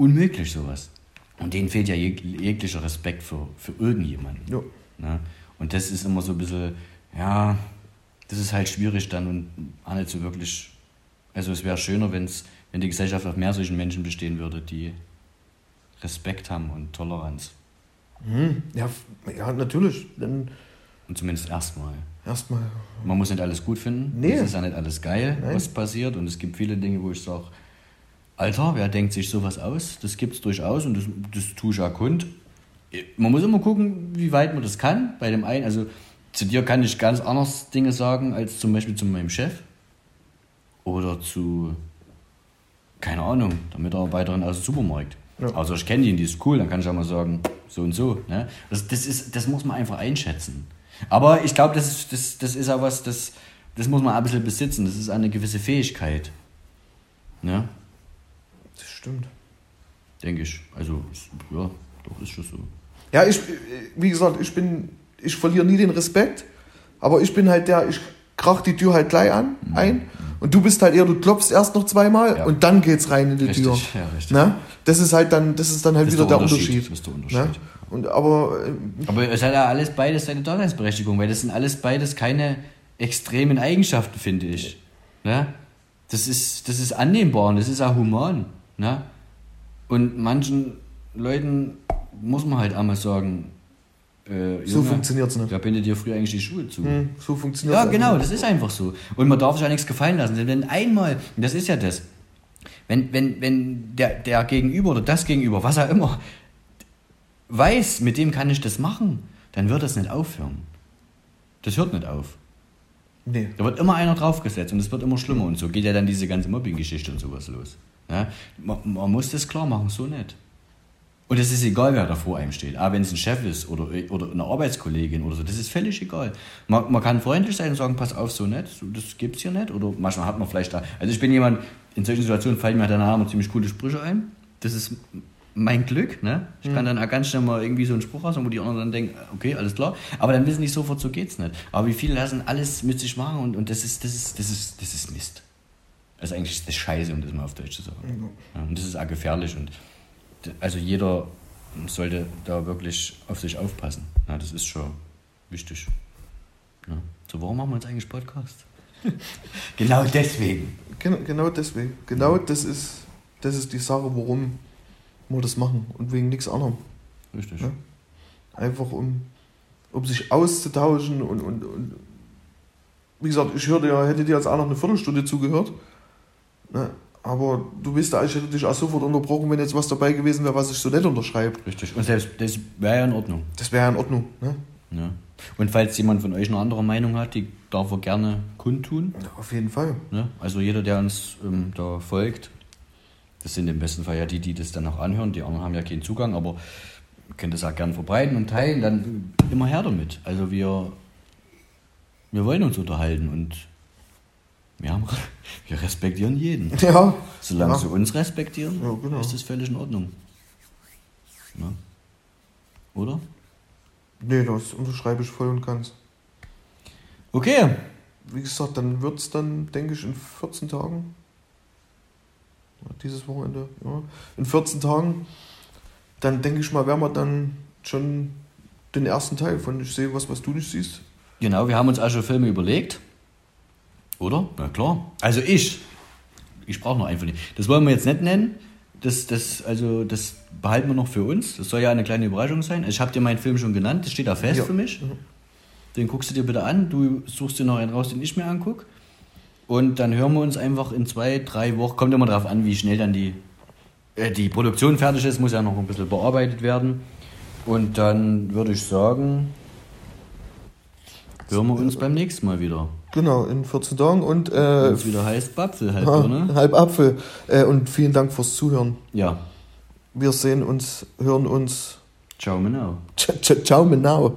unmöglich, sowas. Und denen fehlt ja jeg jeglicher Respekt für, für irgendjemanden. Ja. Ne? Und das ist immer so ein bisschen, ja, das ist halt schwierig dann und auch nicht so wirklich Also es wäre schöner, wenn's, wenn die Gesellschaft auf mehr solchen Menschen bestehen würde, die Respekt haben und Toleranz. Hm, ja, ja, natürlich. Dann Und zumindest erstmal. erstmal. Man muss nicht alles gut finden. Nee. Es ist ja nicht alles geil, Nein. was passiert. Und es gibt viele Dinge, wo ich sage, Alter, wer denkt sich sowas aus? Das gibt es durchaus und das, das tue ich auch kund. Man muss immer gucken, wie weit man das kann. Bei dem einen, also zu dir kann ich ganz anders Dinge sagen, als zum Beispiel zu meinem Chef. Oder zu, keine Ahnung, der Mitarbeiterin aus dem Supermarkt. Ja. Also ich kenne die, die ist cool, dann kann ich auch mal sagen, so und so. Ne? Das, das, ist, das muss man einfach einschätzen. Aber ich glaube, das ist, das, das ist auch was, das, das muss man ein bisschen besitzen. Das ist eine gewisse Fähigkeit. Ne? Stimmt. Denke ich. Also, ja, doch, ist schon so. Ja, ich, wie gesagt, ich bin, ich verliere nie den Respekt, aber ich bin halt der, ich krach die Tür halt gleich an, ein und du bist halt eher, du klopfst erst noch zweimal Mhm. Ja. und dann geht's rein in die Richtig, Tür. ja, richtig. Ne? Das ist halt dann, das ist dann halt ist wieder der der Unterschied. Unterschied. Das ist der Ne? Unterschied. Und aber äh, Aber es hat ja alles beides seine Daseinsberechtigung, weil das sind alles beides keine extremen Eigenschaften, finde ich. Ne? Das, ist, das ist annehmbar und das ist auch human. Ne? Und manchen Leuten muss man halt einmal sagen, äh, so Junge, funktioniert's nicht. Da bindet dir früher eigentlich die Schuhe zu. Hm, so funktioniert's Ja, einfach genau, das ist einfach so. Und man darf sich ja nichts gefallen lassen. Denn wenn einmal, und das ist ja das, wenn, wenn, wenn der, der Gegenüber oder das Gegenüber, was auch immer, weiß, mit dem kann ich das machen, dann wird das nicht aufhören. Das hört nicht auf. Nee. Da wird immer einer draufgesetzt und es wird immer schlimmer und so geht ja dann diese ganze Mobbing-Geschichte und sowas los. Ja? Man, man muss das klar machen, so nicht. Und es ist egal, wer da vor einem steht. Aber wenn es ein Chef ist oder, oder eine Arbeitskollegin oder so, das ist völlig egal. Man, man kann freundlich sein und sagen, pass auf, so nicht, so, das gibt's hier nicht. Oder manchmal hat man vielleicht da. Also ich bin jemand, in solchen Situationen fallen mir danach immer ziemlich coole Sprüche ein. Das ist mein Glück, ne? Ich kann dann auch ganz schnell mal irgendwie so einen Spruch raushauen, wo die anderen dann denken, okay, alles klar. Aber dann wissen die sofort, so geht's nicht. Aber wie viele lassen alles mit sich machen und, und das ist, das ist, das ist, das ist Mist. Also eigentlich ist das scheiße, um das mal auf Deutsch zu sagen. Ja, und das ist auch gefährlich und also jeder sollte da wirklich auf sich aufpassen. Ja, das ist schon wichtig. Ja. So, warum machen wir jetzt eigentlich Podcast? genau deswegen. Genau, genau deswegen. Genau das ist, das ist die Sache, warum wir das machen und wegen nichts anderem. Richtig. Ja. Einfach um, um sich auszutauschen und, und, und wie gesagt, ich hörte ja, hätte dir jetzt auch noch eine Viertelstunde zugehört. Ne? Aber du bist ja, ich hätte dich auch sofort unterbrochen, wenn jetzt was dabei gewesen wäre, was ich so nicht unterschreibe. Richtig. Und selbst das wäre ja in Ordnung. Das wäre ja in Ordnung. Ne? Ja. Und falls jemand von euch eine andere Meinung hat, die darf er gerne kundtun. Ja, auf jeden Fall. Ne? Also jeder, der uns ähm, da folgt, das sind im besten Fall ja die, die das dann auch anhören. Die anderen haben ja keinen Zugang, aber könnt das auch gerne verbreiten und teilen. Dann immer her damit. Also wir, wir wollen uns unterhalten und wir, haben, wir respektieren jeden. Ja. Solange ja. sie uns respektieren, Ja, genau. ist das völlig in Ordnung. Ne? Oder? Nee, das unterschreibe ich voll und ganz. Okay. Wie gesagt, dann wird es dann, denke ich, in 14 Tagen. Dieses Wochenende, ja. In 14 Tagen, dann denke ich mal, werden wir dann schon den ersten Teil von Ich sehe was, was du nicht siehst. Genau, wir haben uns auch schon Filme überlegt. Oder? Na klar. Also ich. Ich brauche noch einen von denen. Das wollen wir jetzt nicht nennen. Das, das, also, das behalten wir noch für uns. Das soll ja eine kleine Überraschung sein. Ich habe dir meinen Film schon genannt. Das steht da fest Ja. für mich. Mhm. Den guckst du dir bitte an. Du suchst dir noch einen raus, den ich mir angucke. Und dann hören wir uns einfach in zwei, drei Wochen. Kommt immer darauf an, wie schnell dann die, äh, die Produktion fertig ist. Muss ja noch ein bisschen bearbeitet werden. Und dann würde ich sagen, hören wir uns beim nächsten Mal wieder. Genau, in 14 Tagen und. Äh, wieder heißt Apfel, halb, ha. Ne? Halb Apfel. Äh, und vielen Dank fürs Zuhören. Ja. Wir sehen uns, hören uns. Ciao, Menau. Ciao, Menau.